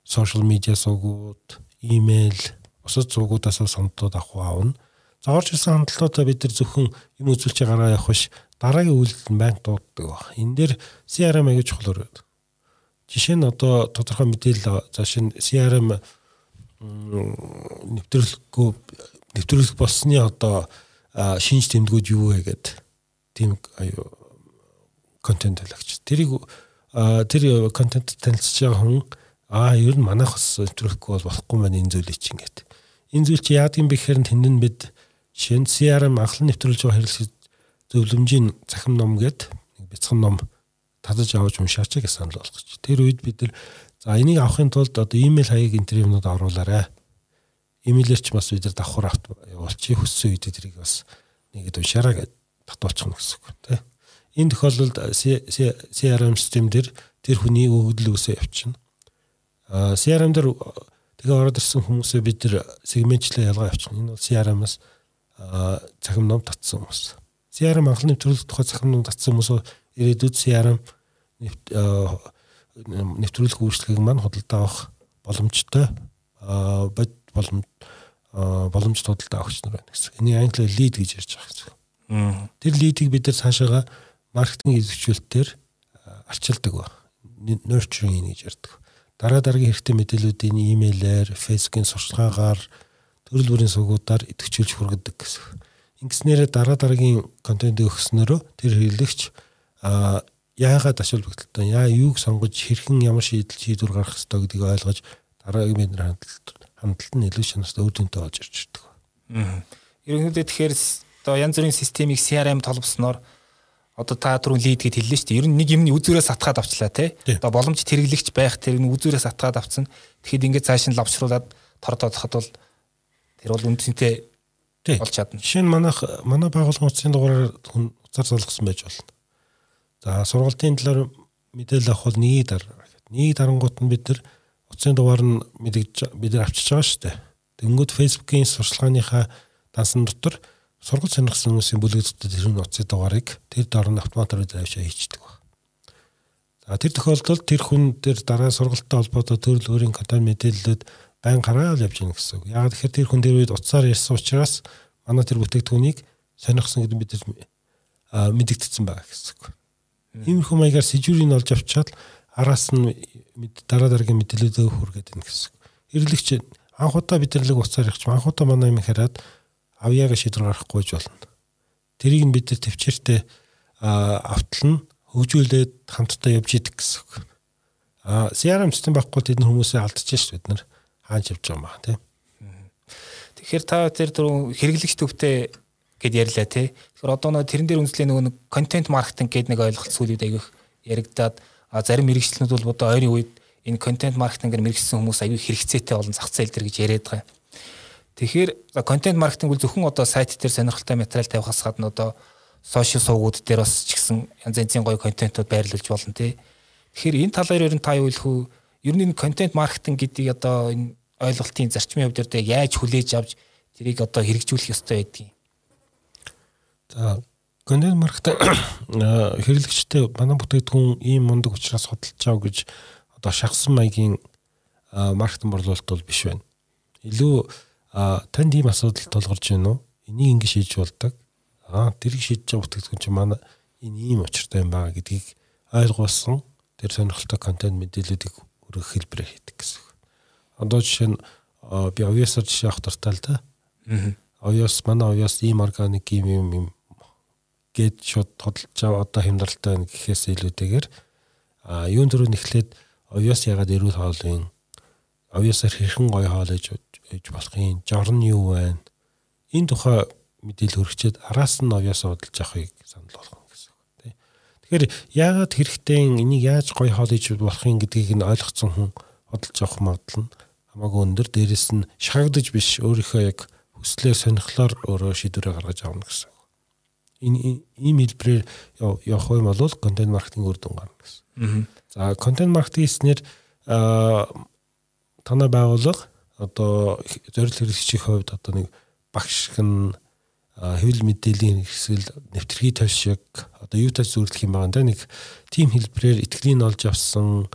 сошиал медиа сувгууд, имэйл, бусад сувгуудаас сонтоод авах аавна. За орж ирсэн хандлтуудаа бид нар зөвхөн юм үзүүлж гараа явах биш дараагийн үйлдэл нь банк дууддаг баг. Энэ дээр CRM аягүй чухал өрөөд. Жишээ нь одоо тодорхой мэдээлэл за шин CRM нэвтрүүлэхгүй нэвтрүүлэх болсны одоо шинж тэмдгүүд юу вэ гэд тийм аюу контент талаагч. Тэрийг тэр контент танилцж байгаа хүн аа ер нь манайх бас нэвтрүүлэхгүй бол болохгүй маань энэ зүйлийг чинь гэдэг. Энэ зүйл чи яадаг юм бэ гэхээр тэнд нь бид нь CRM анхлан нэвтрүүлж байгаа хэрэглэх зөвлөмжийн цахим ном нэг бяцхан ном татаж авч уншаач гэж санал болгоч. Тэр үед бид нар за энийг авахын тулд одоо имэйл хаяг интервьюнууд оруулаарай. Имэйлэр ч бас бид нар давхар авт явуулчих хүссэн үед тэрийг бас нэгэд уншаарай гэж татуулчих гэсэн үг тийм. Энэ тохиолдолд CRM систем дээр тэр хүний өгөгдөл үсээ явчихна. А CRM дээр тэгээ ороод ирсэн хүмүүсээ бид нар сегментчлээ ялгаа явчихна. Энэ бол CRM-аас цахим ном татсан хүмүүс. CRM анхны нэвтрүүлэх тухай цахим ном татсан хүмүүс ирээдүйд CRM нэвтрүүлэх үйлчлэгийг маань худалдаа авах боломжтой бод боломж боломж худалдаа авахч нар байна гэсэн. Энийг англиар lead гэж ярьж байгаа гэсэн. Тэр лидийг бид нар цаашаага маркетинг идэвхжүүлэлтээр арчилдаг ба. Nurturing гэж ярьдаг. Дараа дараагийн хэрэгтэй мэдээллүүдийн имэйлээр, фейсбુકийн сурчлагаагаар төрөл бүрийн сувгуудаар идэвхжүүлж хүргэдэг гэсэн. Ингэснээр дараа дараагийн контент өгснөөрөө тэр хэрэглэгч а яагаад ашиг бүгдэлтэй яа юуг сонгож хэрхэн ямар шийдэл шийдвэр гаргах ёстой гэдгийг ойлгож дараагийн бидний хандлт хандлт нь илүү шанастай үр дүнтэй болж ирж ирдэг. Аа. Ерөнхийдөө тэгэхээр одоо янз бүрийн системийг CRM толбосноор одоо та түрүүн лид гэд хэллээ шүү дээ. Ер нь нэг юмны үзүүрээс атгаад авчлаа те. Одоо боломж тэрглэгч байх тэр нь үзүүрээс атгаад авцсан. Тэгэхэд ингээд цааш нь лавчруулад тордоод хад бол тэр бол үндсэнтэй болж чадна. Жишээ нь манайх манай байгууллагын утасны дугаараар хүн уцаар залгасан байж болно. За сургалтын талаар мэдээлэл авах бол нэг дараа. Нэг дарангуут нь бид нар утасны дугаар нь мэдээж бид нар авчиж байгаа шүү дээ. Тэнгүүд Facebook-ийн сурчлагынхаа дансан дотор сургууль сонирхсан хүмүүсийн бүлэгдэлд тэр утасны дугаарыг тэр дор нь автоматар дээр авчаа хийчихдэг баг. А тэр тохиолдолд тэр хүн тэр дараа сургалттай холбоотой төрөл өөрийн контент мэдээллүүд байн гараад явж байна гэсэн үг. Яг тэгэхээр тэр хүн дээр үед утсаар ярьсан учраас манай тэр бүтээгдэхүүнийг сонирхсан гэдэг бид мэдэгдсэн байгаа гэсэн үг. Иймэрхүү маягаар сэжүүрийг олж авчаад араас нь дараа дараагийн мэдээлэлөө хүргээд байна гэсэн. Ирлэгч анхудаа бид нэрлэг уцаар явчих. Анхудаа манай юм хараад авьяага шийдвэр гаргахгүй ч болно. Тэрийг нь бид төвчээртэй автална хөгжүүлээд хамтдаа явж идэг гэсэн үг. А CRM систем байхгүй тэд хүмүүсээ алдчихж шүү бид нар хааж явж байгаа юм байна тийм. Тэгэхээр та тэр дөрөв хэрэглэгч төвтэй гэд ярьлаа тий. Тэгэхээр одоо нөгөө тэрэн дээр үнслэх нөгөө контент маркетинг гэдэг нэг ойлголт сүүлүүд аявих яригадаад зарим мэрэгчлэнүүд бол одоо ойрын үед энэ контент маркетингээр мэрэгсэн хүмүүс аюу хэрэгцээтэй болон зах зээл дээр гэж яриад байгаа. Тэгэхээр контент маркетинг бол зөвхөн одоо сайт дээр сонирхолтой материал тавихаас гадна одоо сошиал сувгууд дээр бас ч гэсэн янз янзын гоё контентууд байрлуулж болно тий. Тэгэхээр энэ талаар ер нь та юу хэлэх вэ? Ер нь энэ контент маркетинг гэдгийг одоо энэ ойлголтын зарчмын хувьд дээр яаж хүлээж авч тэрийг одоо хэрэгжүүлэх ёстой байдгийг. За маркетинг хэрэглэгчтэй манай бүтээгдэхүүн ийм мундаг учраас судалж байгаа гэж одоо шахсан маягийн маркетинг борлуулалт бол биш байна. Илүү танд ийм асуудал тулгарч байна уу? Энийг ингэ шийдэж болдог аа тэрийг шийдэж байгаа бүтээгдэхүүн чинь манай энэ ийм учиртай юм байгаа гэдгийг ойлгуулсан тэр сонирхолтой контент мэдээллүүдийг өргөх хэлбэрээр хийдэг гэсэн. Одоо жишээ нь би овьяасаар жишээ авах дуртай л да. Аа. Овьяас манай овьяас ийм органик юм юм гээд шууд тодолж одоо хямдралтай байна гэхээс илүүтэйгээр а юун дөрөв нэхлээд овьяас ягаад эрүүл хоолын овьяасаар хэрхэн гоё хоол ээж болохын жорн юу байна? Энэ тухай мэдээлэл хөргчээд араас нь овьяас удалж авахыг санал болгоно гэсэн үг тийм. Тэгэхээр яагаад хэрэгтэй энийг яаж гоё хоол хийж болох юм гэдгийг нь ойлгоцсон хүн удалж авах магадлал нь хамаагүй өндөр. Дээрэс нь шахагдаж биш. Өөрийнхөө яг хүслээр сонирхлоор өөрөө шийдвэрээ гаргаж авна гэсэн. Энэ ийм хэлбэрээр явах юм бол контент маркетинг үр дүн гарна гэсэн. За контент маркетингснэр танай байгууллага одоо зорилт хэрэглэгчийн хувьд одоо нэг багш гэн хэвлэл мэдээллийн хэсэл нэвтрхий тавьшиг одоо юу тач зөвлөх юм байгаа нэг тим хэлбэрээр ихтгэлийн олж авсан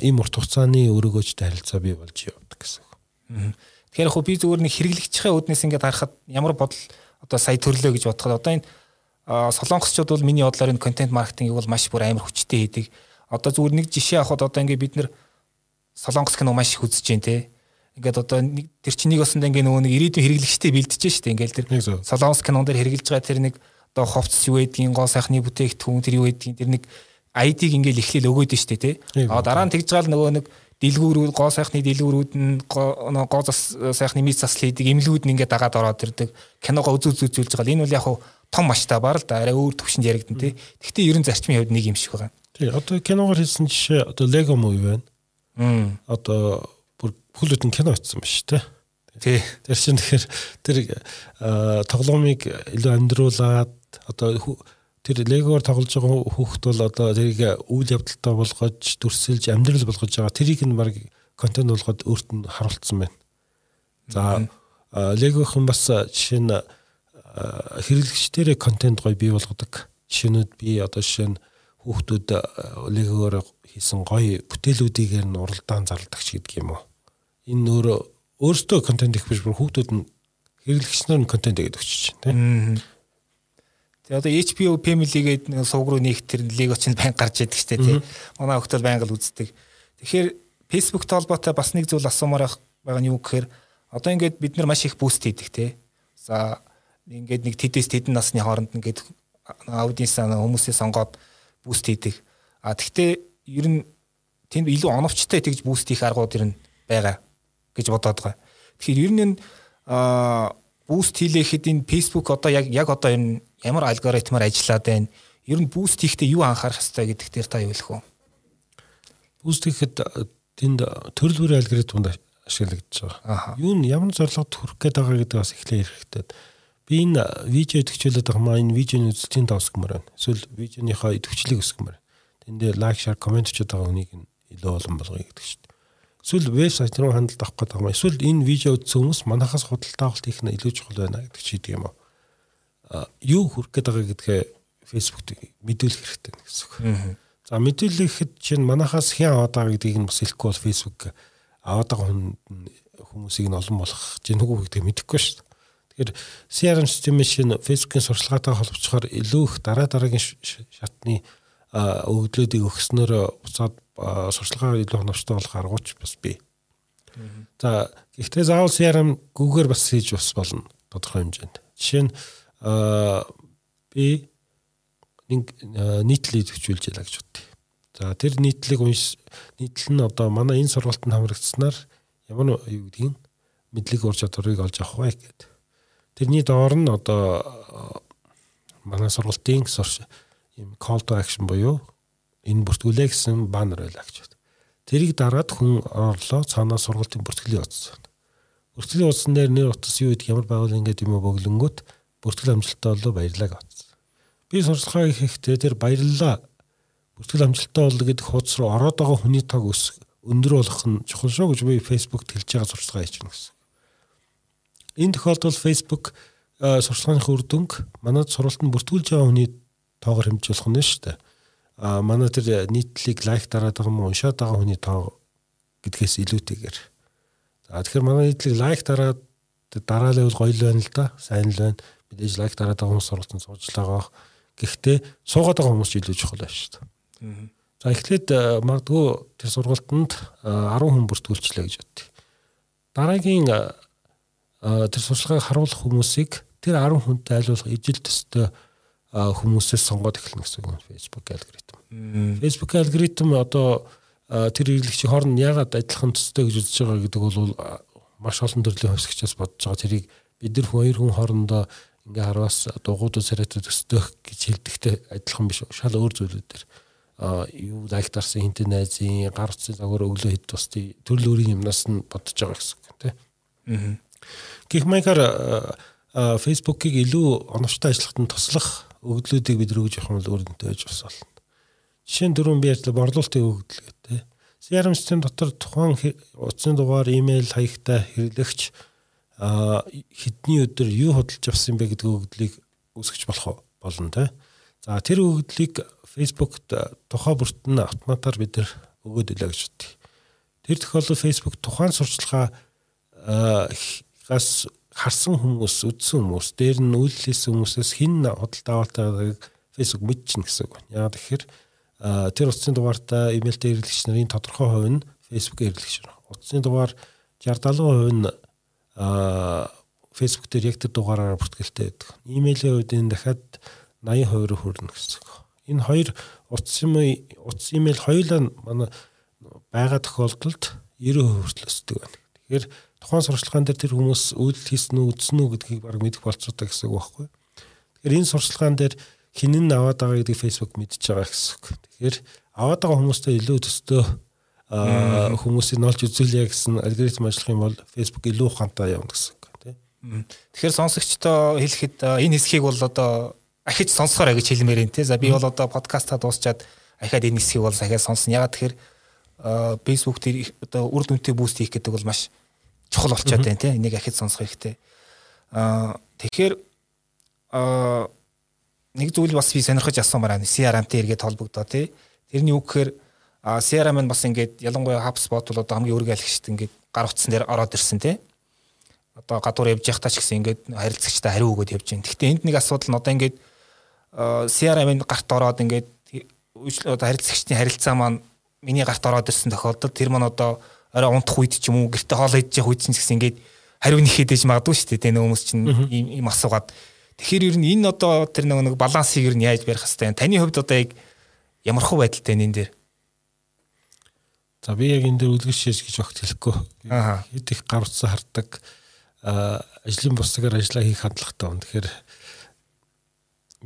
ийм урт хугацааны өрөөгөөжтэй харилцаа бий болж явдаг гэсэн. Тэгэхээр яг би зүгээр нэг хэрэглэгчийн үүднээс ингээд харахад ямар бодол одоо сая төрлөө гэж бодоход одоо энэ солонгосчууд бол миний бодлоор энэ контент маркетингийг бол маш бүр амар хүчтэй хийдэг. Одоо зүгээр нэг жишээ авахад одоо ингээд бид нэр солонгос кино маш их үзэж जैन те ингээд одоо нэг тэр чинь нэг осонд ингээ нөгөө нэг ирээдүйн хэрэглэгчтэй бэлдэж штэ ингээл тэр солонгос кинон дээр хэрэгжилж байгаа тэр нэг одоо ховц юу байдгийг гоо сайхны бүтээгдэхүүн тэр юу байдгийг тэр нэг ID-г ингээл эхлээл өгөөд штэ тий. А дараа нь тэгж гал нөгөө нэг дэлгүүрүүд гоо сайхны дэлгүүрүүд нь гоо зас сайхны мис засал хийдэг эмнэлгүүд нь ингээд дагаад ороод ирдэг киногоо үзүү үзүүлж байгаа. Энэ бол яг том масштабаар л да арай өөр төвшөнд яригдэн тий. Гэхдээ ерөн зарчмын хувьд нэг юм шиг байгаа. Тий одоо киногоор хийсэн жишээ одоо Lego movie байна. Одоо бүхэл бүтэн кино очсон ба шүү дээ. Тий. Тэр чинь тэгэхээр тэр тоглоомыг илүү амьдруулад одоо тэр легоор тоглож байгаа хүүхэд бол одоо тэрийг үйл явдалтай болгож дүрсэлж амьдрал болгож байгаа тэрийг нь баг контент болгоод өөрт нь харуулсан байна. За легохон бас жишээ нь хэрэглэгчдэрээ контент гоё бий болгодог. Жишээнүүд би одоо жишээ нь хүүхдүүд легоор хийсэн гоё бүтээлүүдийг нь уралдаан зарладаг ч гэдэг юм уу энэ өөрөө өөртөө контент их биш бүр хүүхдүүд нь хэрэглэгчнэр нь контент гэдэг өчөж байна тийм. Тэгээ одоо Family гэдэг нэг сувг руу нэг тэр лего чинь байн гарч идэг штэ тий. Манай хөлтөл байнга л үздэг. Тэгэхээр Facebook-тэй холбоотой бас нэг зүйл асуумаар байгаа нь юу гэхээр одоо ингээд бид нар маш их буст хийдэг тий. За ингээд нэг тэдэс тэдэн насны хооронд ингээд аудиенс хүмүүсээ сонгоод буст хийдэг. А тэгтээ ер нь тэнд илүү оновчтой тэгж буст хийх аргууд ер нь байгаа гэж бодоод байгаа. Тэгэхээр ер нь а буст хийлэхэд энэ Facebook одоо яг яг одоо энэ ямар алгоритмаар ажиллаад байна? Ер нь буст хийхдээ юу анхаарах хэрэгтэй гэдэг дээр та юу хэлэх вэ? Буст хийхэд тэнд төрөл бүрийн алгоритмд ашиглагдаж байгаа. Юу нь ямар зорилгод хүрэх гээд байгаа гэдэг бас эхлээ хэрэгтэй. Би энэ видео идэвхжүүлээд байгаа маа энэ видеоны үзэлтийн тоо өсгмөр байна. Эсвэл видеоныхоо идэвхжлийг өсгмөр. Тэндээ лайк, шар, комент өчөд байгаа хүнийг илүү олон болгоё гэдэг шүү дээ. Эсвэл вебсайт руу хандлт авах гэдэг юм. Эсвэл энэ видео үзсэн хүмүүс манахаас худалдаа авалт хийх нь илүү чухал байна гэдэг чийдэг юм аа. Юу хүрх гээд байгаа гэдгээ Facebook-д мэдүүлэх хэрэгтэй гэсэн үг. За мэдээлэл гэхэд чинь манахаас хэн аваад байгаа гэдгийг нь бас хэлэхгүй бол Facebook аваад байгаа хүн хүмүүсийг нь олон болгох гэнэгүй гэдгийг мэдэхгүй шүү дээ. Тэгэхээр CRM системийн шинэ Facebook-ийн сурчлагаатай холбоцохоор илүү их дараа дараагийн шатны өгөгдлүүдийг өгснөөр буцаад сурчлагаа илүү хоногчтой болох аргууч бас бий. За гэхдээ заавал CRM гүүгээр бас хийж бас болно тодорхой хэмжээнд. Жишээ нь би нэг нийтлэлийг төвчүүлж ялаа гэж бодъё. За тэр нийтлэлийг унш нийтлэл нь одоо манай энэ сургалтанд хамрагдсанаар ямар юу гэдгийг мэдлэг ур чадварыг олж авах вэ гэдэг. Тэрний доор нь одоо манай сургалтын юм call to action буюу энэ бүртгүүлээ гэсэн баннер байлаа гэж байна. Тэрийг дараад хүн орлоо цаанаа сургалтын бүртгэлийн утас. Бүртгэлийн утсан дээр нэр утас юу гэдэг ямар байгуул ингээд юм бөглөнгөт бүртгэл амжилттай болоо баярлаа гэсэн. Би сурчлагаа хийхдээ тэр баярлалаа бүртгэл амжилттай боллоо гэдэг хуудас руу ороод байгаа хүний тог өс өндөр болох нь чухал шүү гэж би фэйсбүүкт хэлж байгаа сурчлагаа байна гэсэн. Энэ тохиолдолд фэйсбүүк сурчлагын үр дүнг манад сургалтанд бүртгүүлж байгаа хүний тоогоор хэмжүүлэх нь шүү дээ а манай тэр нийтлэлийг лайк дараад байгаа юм уншаад байгаа хүний тоо гэдгээс илүүтэйгээр. За тэгэхээр манай нийтлэг лайк дараад дараалал бол гоё л байна л да. Сайн л байна. Мэдээж лайк дараад байгаа хүмүүс сургалтанд сууж л байгаа. Гэхдээ суугаад байгаа хүмүүс илүү чухал байна шүү дээ. За эхлээд магадгүй тэр сургалтанд 10 хүн бүртгүүлчлээ гэж бодъё. Дараагийн тэр сурчлагыг харуулах хүмүүсийг тэр 10 хүнтэй айлуулах ижил төстэй хүмүүсээс сонгоод эхэлнэ гэсэн үг Facebook алгоритм. Facebook алгоритм одоо тэр хэрэглэгчийн хооронд яагаад адилхан төстэй гэж үзэж байгаа гэдэг бол маш олон төрлийн хувьсгчаас бодож байгаа. Тэрийг бид нар хоёр хүн хоорондоо ингээ хараас дугуйд царайтай төстэй гэж хэлдэгтэй адилхан биш. Шал өөр зүйлүүд дээр а юу лайктарсан хинтэн найзын гар утсын загвар өглөө хэд тусдий төрөл өөрийн юмнаас нь бодож байгаа гэсэн үг тийм. Аа. Гэх маягаар Facebook-ыг илүү оновчтой ажиллахад нь туслах өгдлүүдийг бид рүү явах юм бол өөрөнтэй байж бас болно. Жишээ нь дөрөв би ярьлаа борлуулалтын өгдөл гэдэг. CRM систем дотор тухайн утасны дугаар, имэйл хаягтай хэрэглэгч хэдний өдөр юу худалдаж авсан бэ гэдэг өгдлийг үүсгэж болох болно те. За тэр өгдлийг Facebook-т тухай бүрт нь автоматар бид нар өгөөд илаа гэж бодъё. Тэр тохиолдолд Facebook тухайн сурчлагаа гас харсан хүмүүс, үдсэн хүмүүс, дээр нь үйлчлсэн хүмүүсээс хин худалдаа авалтайг Facebook мэдчихнэ гэсэн үг. Яа тэгэхээр тэр утасны дугаартаа имэйлтэй хэрэглэгч нарын тодорхой хувь нь Facebook хэрэглэгч. Утасны дугаар 60 70% нь Facebook дээр яг тэр дугаараараа бүртгэлтэй байдаг. Имэйлийн хувьд энэ дахиад 80% хүрнэ гэсэн. Энэ хоёр утас юм утас имэйл хоёулаа манай байгаа тохиолдолд 90% хүртэл өсдөг байна. Тэгэхээр тухайн сурчлагаан дээр тэр хүмүүс үйлдэл хийсэн үү, үдсэн үү гэдгийг баг мэдэх болцоотой гэсэн үг байхгүй. Тэгэхээр энэ сурчлагаан дээр хинэн аваад байгаа гэдгийг Facebook мэдчихэж байгаа гэсэн үг. Тэгэхээр аваад байгаа хүмүүстэй илүү төстөө хүмүүсийг олж үзүүлье гэсэн алгоритм ажиллах юм бол Facebook илүү ухаантай явна гэсэн үг тийм. Тэгэхээр сонсогчдоо хэлэхэд энэ хэсгийг бол одоо ахиж сонсохоор гэж хэлмээр юм тий. За би бол одоо подкастаа дуусчаад ахаад энэ хэсгийг бол ахаад сонсно. Ягаад тэгэхээр Facebook дээр одоо үр дүнтэй буст хийх гэдэг бол маш чухал болчиход байна тийм энийг ахиж сонсох хэрэгтэй. Аа тэгэхээр аа нэг зүйл бас би сонирхож асуумаар байна. CRM-тэй эргээд холбогдоо тий. Тэрний үг гэхээр CRM нь бас ингээд ялангуяа HubSpot бол одоо хамгийн өргө айлгчт ингээд гар утсан дээр ороод ирсэн тий. Одоо гадуур явж явах тач гэсэн ингээд харилцагчтай хариу өгөөд явж байна. Гэхдээ энд нэг асуудал нь одоо ингээд CRM-ийн гарт ороод ингээд одоо харилцагчдын харилцаа маань миний гарт ороод ирсэн тохиолдолд тэр маань одоо орой унтах үед ч юм уу гэрте хоол явах үед ч гэсэн ингээд хариу нэхэд ээж магадгүй шүү дээ. Тэ хүмүүс чинь ийм асуугаад. Тэгэхээр ер нь энэ одоо тэр нэг балансыг ер нь яаж барих хэвтэй. Таны хувьд одоо яг ямар хөө байдалтай энэ дээр? За би яг энэ дээр үлгэр шээж гэж огт хэлэхгүй. Хэд их гар утсаа хардаг ажлын бусгаар ажиллаа хийх хандлагатай байна. Тэгэхээр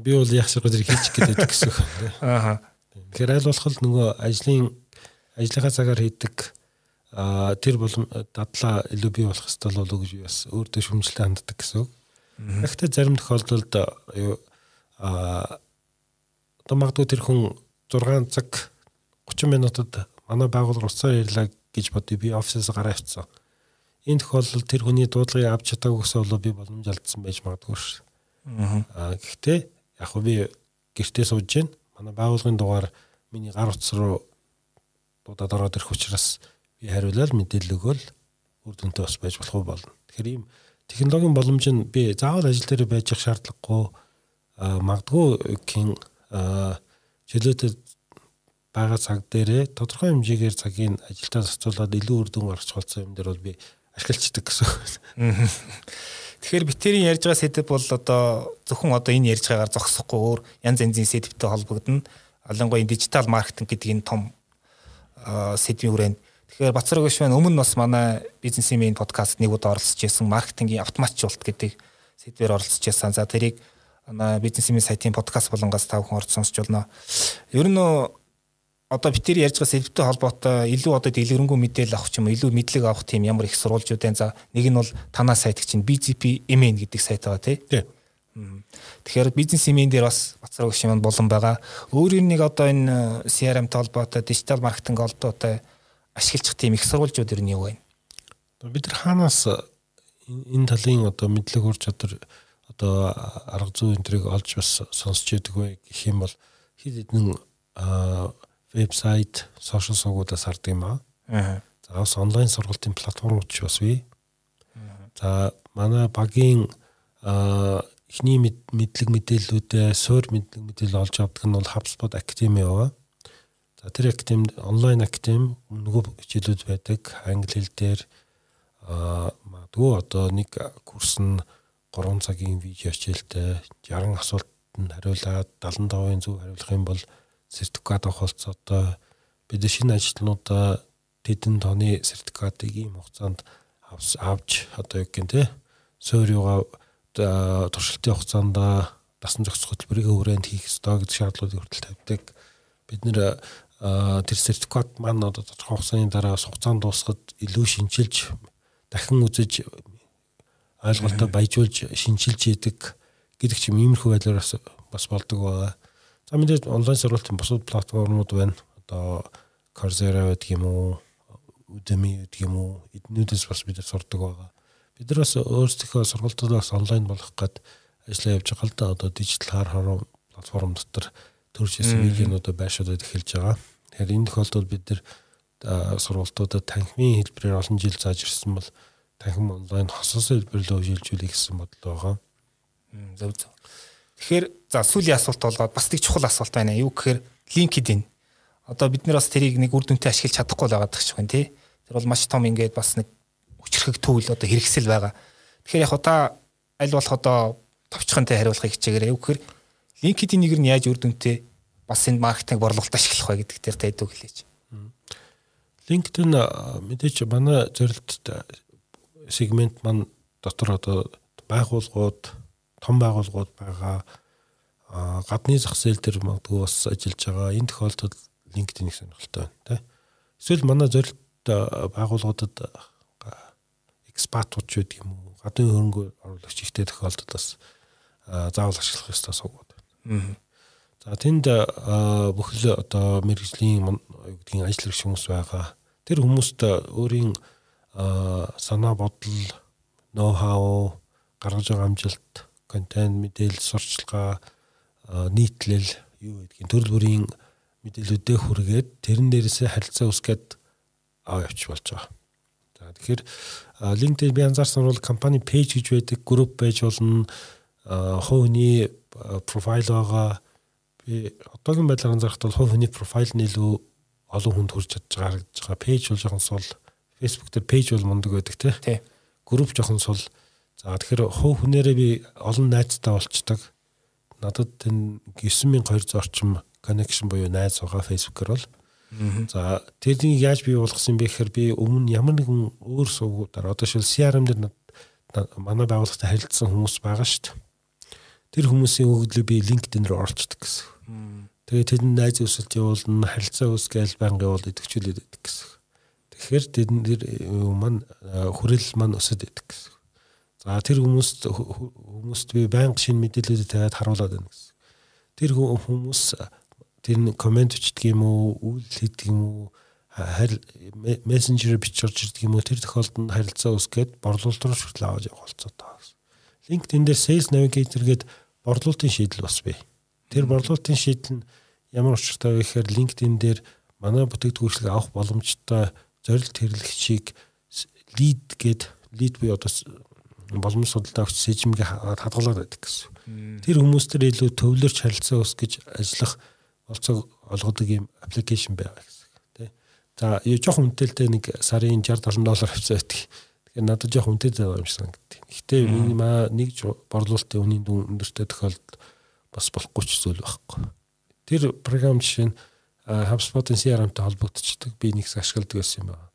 би бол яг шиг зэрэг хийчих гэдэг гэсэн үг. Аа. Тэгэхээр аль болох нөгөө ажлын ажлынхаа цагаар хийдэг тэр бол дадлаа илүү бий болох хэвээр болов гэж бас өөртөө шүмжлэлтэй ханддаг гэсэн үг. Гэхдээ зарим тохиолдолд а одоо магадгүй тэр хүн 6 цаг 30 минутад манай байгууллага уцаар ярьлаа гэж бодъё би офисээс гараа авцсан. Энэ тохиолдолд тэр хүний дуудлагыг авч чадаагүй гэсэн болов би боломж алдсан байж магадгүй ш. Аа гэхдээ яг би гэртээ сууж гин манай байгууллагын дугаар миний гар утас руу дуудаад ороод ирэх учраас би хариулаад мэдээлэл өгөөл үр дүнтэй бас байж болох болно. Тэгэхээр ийм технологийн боломж нь би заавал ажил дээр байж ах шаардлагагүй магадгүй гин чөлөөтэй байгаа цаг дээрээ тодорхой хэмжээгээр цагийг ажилдаа зарцуулаад илүү үр дүн гаргаж болсон юм дээр бол би ашиглацдаг гэсэн. Тэгэхээр битэрийн ярьж байгаа сэдв бол одоо зөвхөн одоо энэ ярьж байгаагаар зогсохгүй өөр янз янзын сэдвтэй холбогдно. Ялангуяа дижитал маркетинг гэдэг энэ том сэдвийн хүрээнд Тэгэхээр Бацраг гişвэн өмнө бас манай бизнесийн мэйн подкаст нэг удаа оролцож байсан маркетингийн автоматжуулалт гэдэг сэдвээр оролцож байсан. За тэрийг манай бизнесийн сайтын подкаст болонгоос тав хүн орж сонсч болно. Ер нь одоо бид тэр ярьж байгаа сэдвтэй холбоотой илүү одоо дэлгэрэнгүй мэдээлэл авах ч юм уу илүү мэдлэг авах тийм ямар их сурвалжууд байна. За нэг нь бол танаа сайт чинь BGP MN гэдэг сайт байгаа тий. Тэгэхээр бизнес имэн дээр бас бацраг гişвэн болон байгаа. Өөр нэг одоо энэ CRM-тэй холбоотой дижитал маркетинг холбоотой ашиглах тийм их сурвалжууд ер нь юу вэ? Бид нар хаанаас энэ талын одоо мэдлэг ур чадвар одоо арга зүй энтрийг олж бас сонсч яадаг вэ гэх юм бол хэд хэдэн вебсайт, сошиал сувгуудаас хардаг юм аа. За бас онлайн сургалтын платформуд ч бас бий. За манай багийн эхний мэдлэг мэдээллүүдээ суур мэдлэг мэдээлэл олж авдаг нь бол HubSpot Academy байгаа. За тэр академид онлайн академи нөгөө хичээлүүд байдаг. Англи хэл дээр аа магадгүй одоо нэг курс нь 3 цагийн видео хичээлтэй 60 асуултанд хариулаад 75%-ийн зөв хариулах юм бол сертификат авах болцоотой бид шинэ ажилтнуудаа тэдэн тооны сертификатыг ийм хугацаанд авч одоо яг гин тэ суурьюга туршилтын хугацаанд дасан зохицох хөтөлбөрийн хүрээнд хийх ёстой гэдэг шаардлагуудыг хүртэл тавьдаг. Бид нэр тэр сертификат маань одоо тодорхой хугацааны дараа хугацаанд дуусахад илүү шинжилж дахин үзэж ойлголтоо баяжуулж шинжилж идэг гэдэг ч юм иймэрхүү байдлаар бас бас болдог байгаа. За мэдээж онлайн сургалтын бусад платформуд байна. Одоо Coursera гэдэг юм уу, Udemy гэдэг юм уу, эднүүдээс бас бид сурдаг байгаа. Бид нар бас өөрсдийнхөө сургалтуудаас онлайн болох гээд ажиллаа явж байгаа л да. Одоо дижитал хар хором платформ дотор төрж исэн видеонуудаа байршуулад эхэлж байгаа. Тэгэхээр энэ тохиолдолд бид нэр сургалтуудад танхимын хэлбэрээр олон жил зааж ирсэн бол танхим онлайн хосос хэлбэрлөө хөгжүүлжүүлэх гэсэн бодол байгаа. Зөв зөв. Тэгэхээр за сүүлийн асуулт болгоод бас нэг чухал асуулт байна. Юу гэхээр LinkedIn. Одоо бид нэр бас тэрийг нэг үр дүнтэй ашиглаж чадахгүй л байгаа гэх юм тий. Тэр бол маш том ингээд бас нэг хүчрхэг төвл одоо хэрэгсэл байгаа. Тэгэхээр яг та аль болох одоо товчхонтой хариулахыг хичээгээрэй. Юу гэхээр LinkedIn-ийг нь яаж үр дүнтэй бас энэ маркетинг борлуулалт ашиглах вэ гэдэг дээр тайд үг хэлээч. LinkedIn мэдээж манай зорилттой сегмент маань дотор одоо байгууллагууд, том байгууллагууд байгаа гадны зах зээл дээр магадгүй бас ажиллаж байгаа. Энэ тохиолдолд LinkedIn-ийг сонирхолтой байна, тийм. Эсвэл манай зорилт байгууллагуудад экспатууд ч гэдэг юм уу, гадны хөрөнгө оруулагч ихтэй тохиолдолд бас заавал ашиглах ёстой суугаад байна. За тэнд бүхэл одоо мэрэгжлийн юу гэдгийг ажил хэрэгч хүмүүс байгаа. Тэр хүмүүст өөрийн санаа бодол, ноу хау, гаргаж байгаа амжилт, контент, мэдээлэл, сурчлагаа, нийтлэл юу гэдгийг төрөл бүрийн мэдээллүүдээ хүргээд тэрэн дээрээсээ харилцаа үүсгээд аваа явчих болж байгаа. За тэгэхээр LinkedIn би анзаарсан бол компани пэйж гэж байдаг, групп байж болно, хувийн профайл байгаа би одоогийн байдлаар анзаарахад бол хүний профайл нь илүү олон хүнд хүрч чадж байгаа харагдаж байгаа. Пэйж бол жоохон сул. Facebook дээр пэйж бол мундаг байдаг тий. Групп жоохон сул. За тэгэхээр хувь хүнээрээ би олон найзтай болчдаг. Надад энэ 9200 орчим connection буюу найз байгаа Facebook-оор бол. За тэрнийг яаж бий болгосон бэ гэхээр би өмнө ямар нэгэн өөр сувгуудаар одоо шил CRM дээр манай байгууллагатай харилцсан хүмүүс байгаа шүү дээ. Тэр хүмүүсийн өгөгдлийг би LinkedIn рүү оруулцдаг гэсэн. Тэгээ тэдэнд найз өсөлт явуулна, харилцаа үүсгээл байнга явуул идэвхжүүлээд байдаг гэсэн. Тэгэхээр тэдэн тэр маань хүрээлэл маань өсөд байдаг гэсэн. За тэр хүмүүст хүмүүст би байнга шинэ мэдээлэлүүд тавиад харуулад байна гэсэн. Тэр хүмүүс тэр комент бичдэг юм уу, үйл хийдэг юм уу, харил мессенжер бичиж ирдэг юм уу тэр тохиолдолд харилцаа үүсгээд борлуулалт руу хүртэл аваад явах болцоо таа гэсэн. LinkedIn дээр Sales Navigator гээд борлуулалтын шийдэл бас бий. Тэр борлуулалтын шийдэл нь ямар учиртай вэ гэхээр LinkedIn дээр манай бүтээгдэхүүнчлэг авах боломжтой зорилт хэрэглэгчийг лид гээд лид буюу одоо боломж судалдаа өгч сэжмгээ хадгалаад байдаг гэсэн. Тэр хүмүүстэр илүү төвлөрч харилцаа үүсгэж ажиллах болцоог олгодог юм аппликейшн байгаа гэсэн. Тэ. За, юу жоох үнэтэй нэг сарын 60 70 доллар авцаа байдаг. Тэгэхээр надад жоох үнэтэй байгаа юм шиг санагдав. Гэхдээ минимаа нэг борлуулалтын үнийн дүн өндөртэй тохиолдолд бас болохгүй ч зүйл байхгүй. Тэр програм жишээ нь HubSpot-ын CRM-тай холбогдчихдаг би нэг ашигладаг байсан юм байна.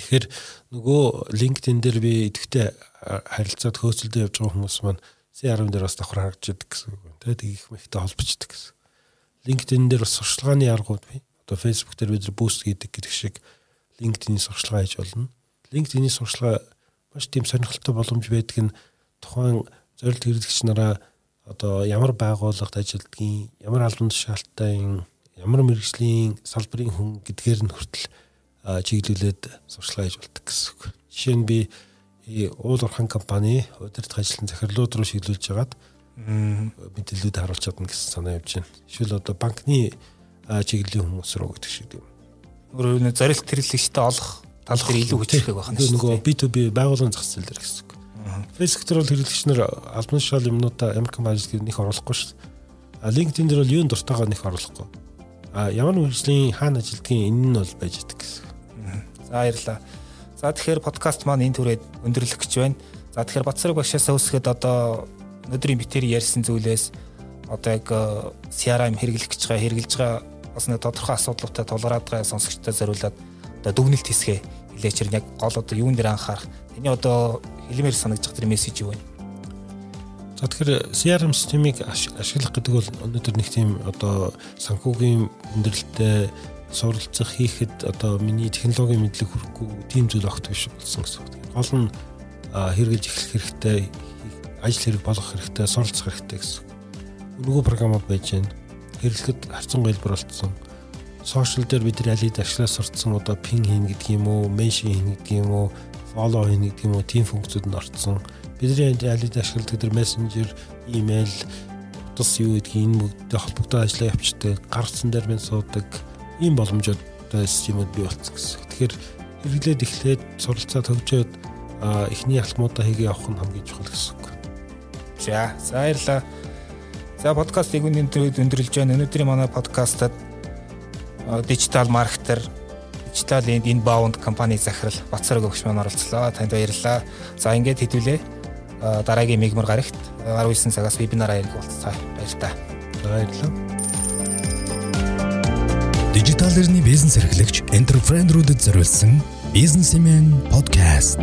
Тэгэхээр нөгөө LinkedIn дээр би идэвхтэй харилцаад хөөцөлдөө явж байгаа хүмүүс маань CRM дээр бас давхар харагдаж байдаг гэсэн үг. Тэгээд их мэхтэй холбогддог гэсэн. LinkedIn дээр бас сурчлагын аргууд бий. Одоо Facebook дээр бид буст хийдэг гэдэг шиг LinkedIn-ийн сурчлага хийж болно. LinkedIn-ийн сурчлага маш тийм сонирхолтой боломж байдаг нь тухайн зорилт хэрэглэгч нараа одоо ямар байгууллагад ажилладгийг, ямар албан тушаалттай, ямар мэрэгжлийн салбарын хүн гэдгээр нь хүртэл чиглүүлээд сурчлага хийж болдог гэсэн үг. Жишээ нь би уул урхан компани удирдах ажилтны захирлууд руу шиглүүлж хагаад мэдээлэлүүд харуулж чадна гэсэн санаа явж байна. Жишээл одоо банкны чиглэлийн хүмүүс рүү гэдэг шиг юм. Өөрөөр хэлбэл зорилт хэрэглэгчтэй олох тал дээр илүү хүчтэй байх нь. Нөгөө B2B байгууллагын зах зээл дээр гэсэн үг. Facebook дээр бол хэрэглэгч нар албан тушаал юмнуудаа ямар компани ажилтныг нэх оруулахгүй шүү. А LinkedIn дээр бол юунд дуртайгаа нэх оруулахгүй. А ямар мэрэгжлийн хаана ажилтгийг энэ нь бол байж идэг гэсэн. За баярлалаа. За тэгэхээр подкаст маань энэ түрээд өндөрлөх гэж байна. За тэгэхээр Батсараг багшаасаа үсгээд одоо өнөөдрийн битээр ярьсан зүйлээс одоо яг CRM хэрэглэх гэж байгаа хэрэгжилж байгаа бас нэг тодорхой асуудлуудтай тулгараад байгаа сонсогчтой зориулаад одоо дүгнэлт хийсгээ хэлээч яг гол одоо юун дээр анхаарах. Тэний одоо хэлмээр санагдах тэр мессеж юу вэ? За тэгэхээр CRM системийг ашиглах гэдэг бол өнөөдөр нэг тийм одоо санхүүгийн өндөрлөлтөй суралцах хийхэд одоо миний технологийн мэдлэг хүрэхгүй тийм зүйл огт биш болсон гэсэн үг. Гол нь хэрэгжилж эхлэх хэрэгтэй, ажил хэрэг болгох хэрэгтэй, суралцах хэрэгтэй гэсэн. Нөгөө програмууд байж байна. Хэрэглэхэд харцсан хэлбэр болцсон. Сошиал дээр бид нар алид ашиглаж сурцсан одоо пин хийн гэдэг юм уу, меншн хийн гэдэг юм уу, фоллоу хийн гэдэг юм уу, тийм функцүүд нь орцсон. Бидний алид ашигладаг тэр мессенжер, имэйл, утас юу гэдгийг энэ бүгдтэй холбогдоод ажиллаа явуулдаг. Гарцсан дээр минь суудаг ийм боломжтой системүүд бий болсон гэсэн. Тэгэхээр хэрэглээд эхлээд суралцаа төгжөөд эхний алтмуудаа хийгээ явах нь хамгийн чухал гэсэн үг. За, баярлалаа. За подкастыг өнөөдөр өндөрлж байна. Өнөөдрийн манай подкастад дижитал маркетер, дижитал инбаунд компани захирал Бацараг өгч маань оролцлоо. Танд баярлалаа. За ингээд хэдүүлээ. Дараагийн мигмар гарагт 19 цагаас вебинараа ярих болцгоо. Баярлалаа. Баярлалаа. Дижитал эрхний бизнес эрхлэгч энтерпренерүүдэд зориулсан бизнесмен подкаст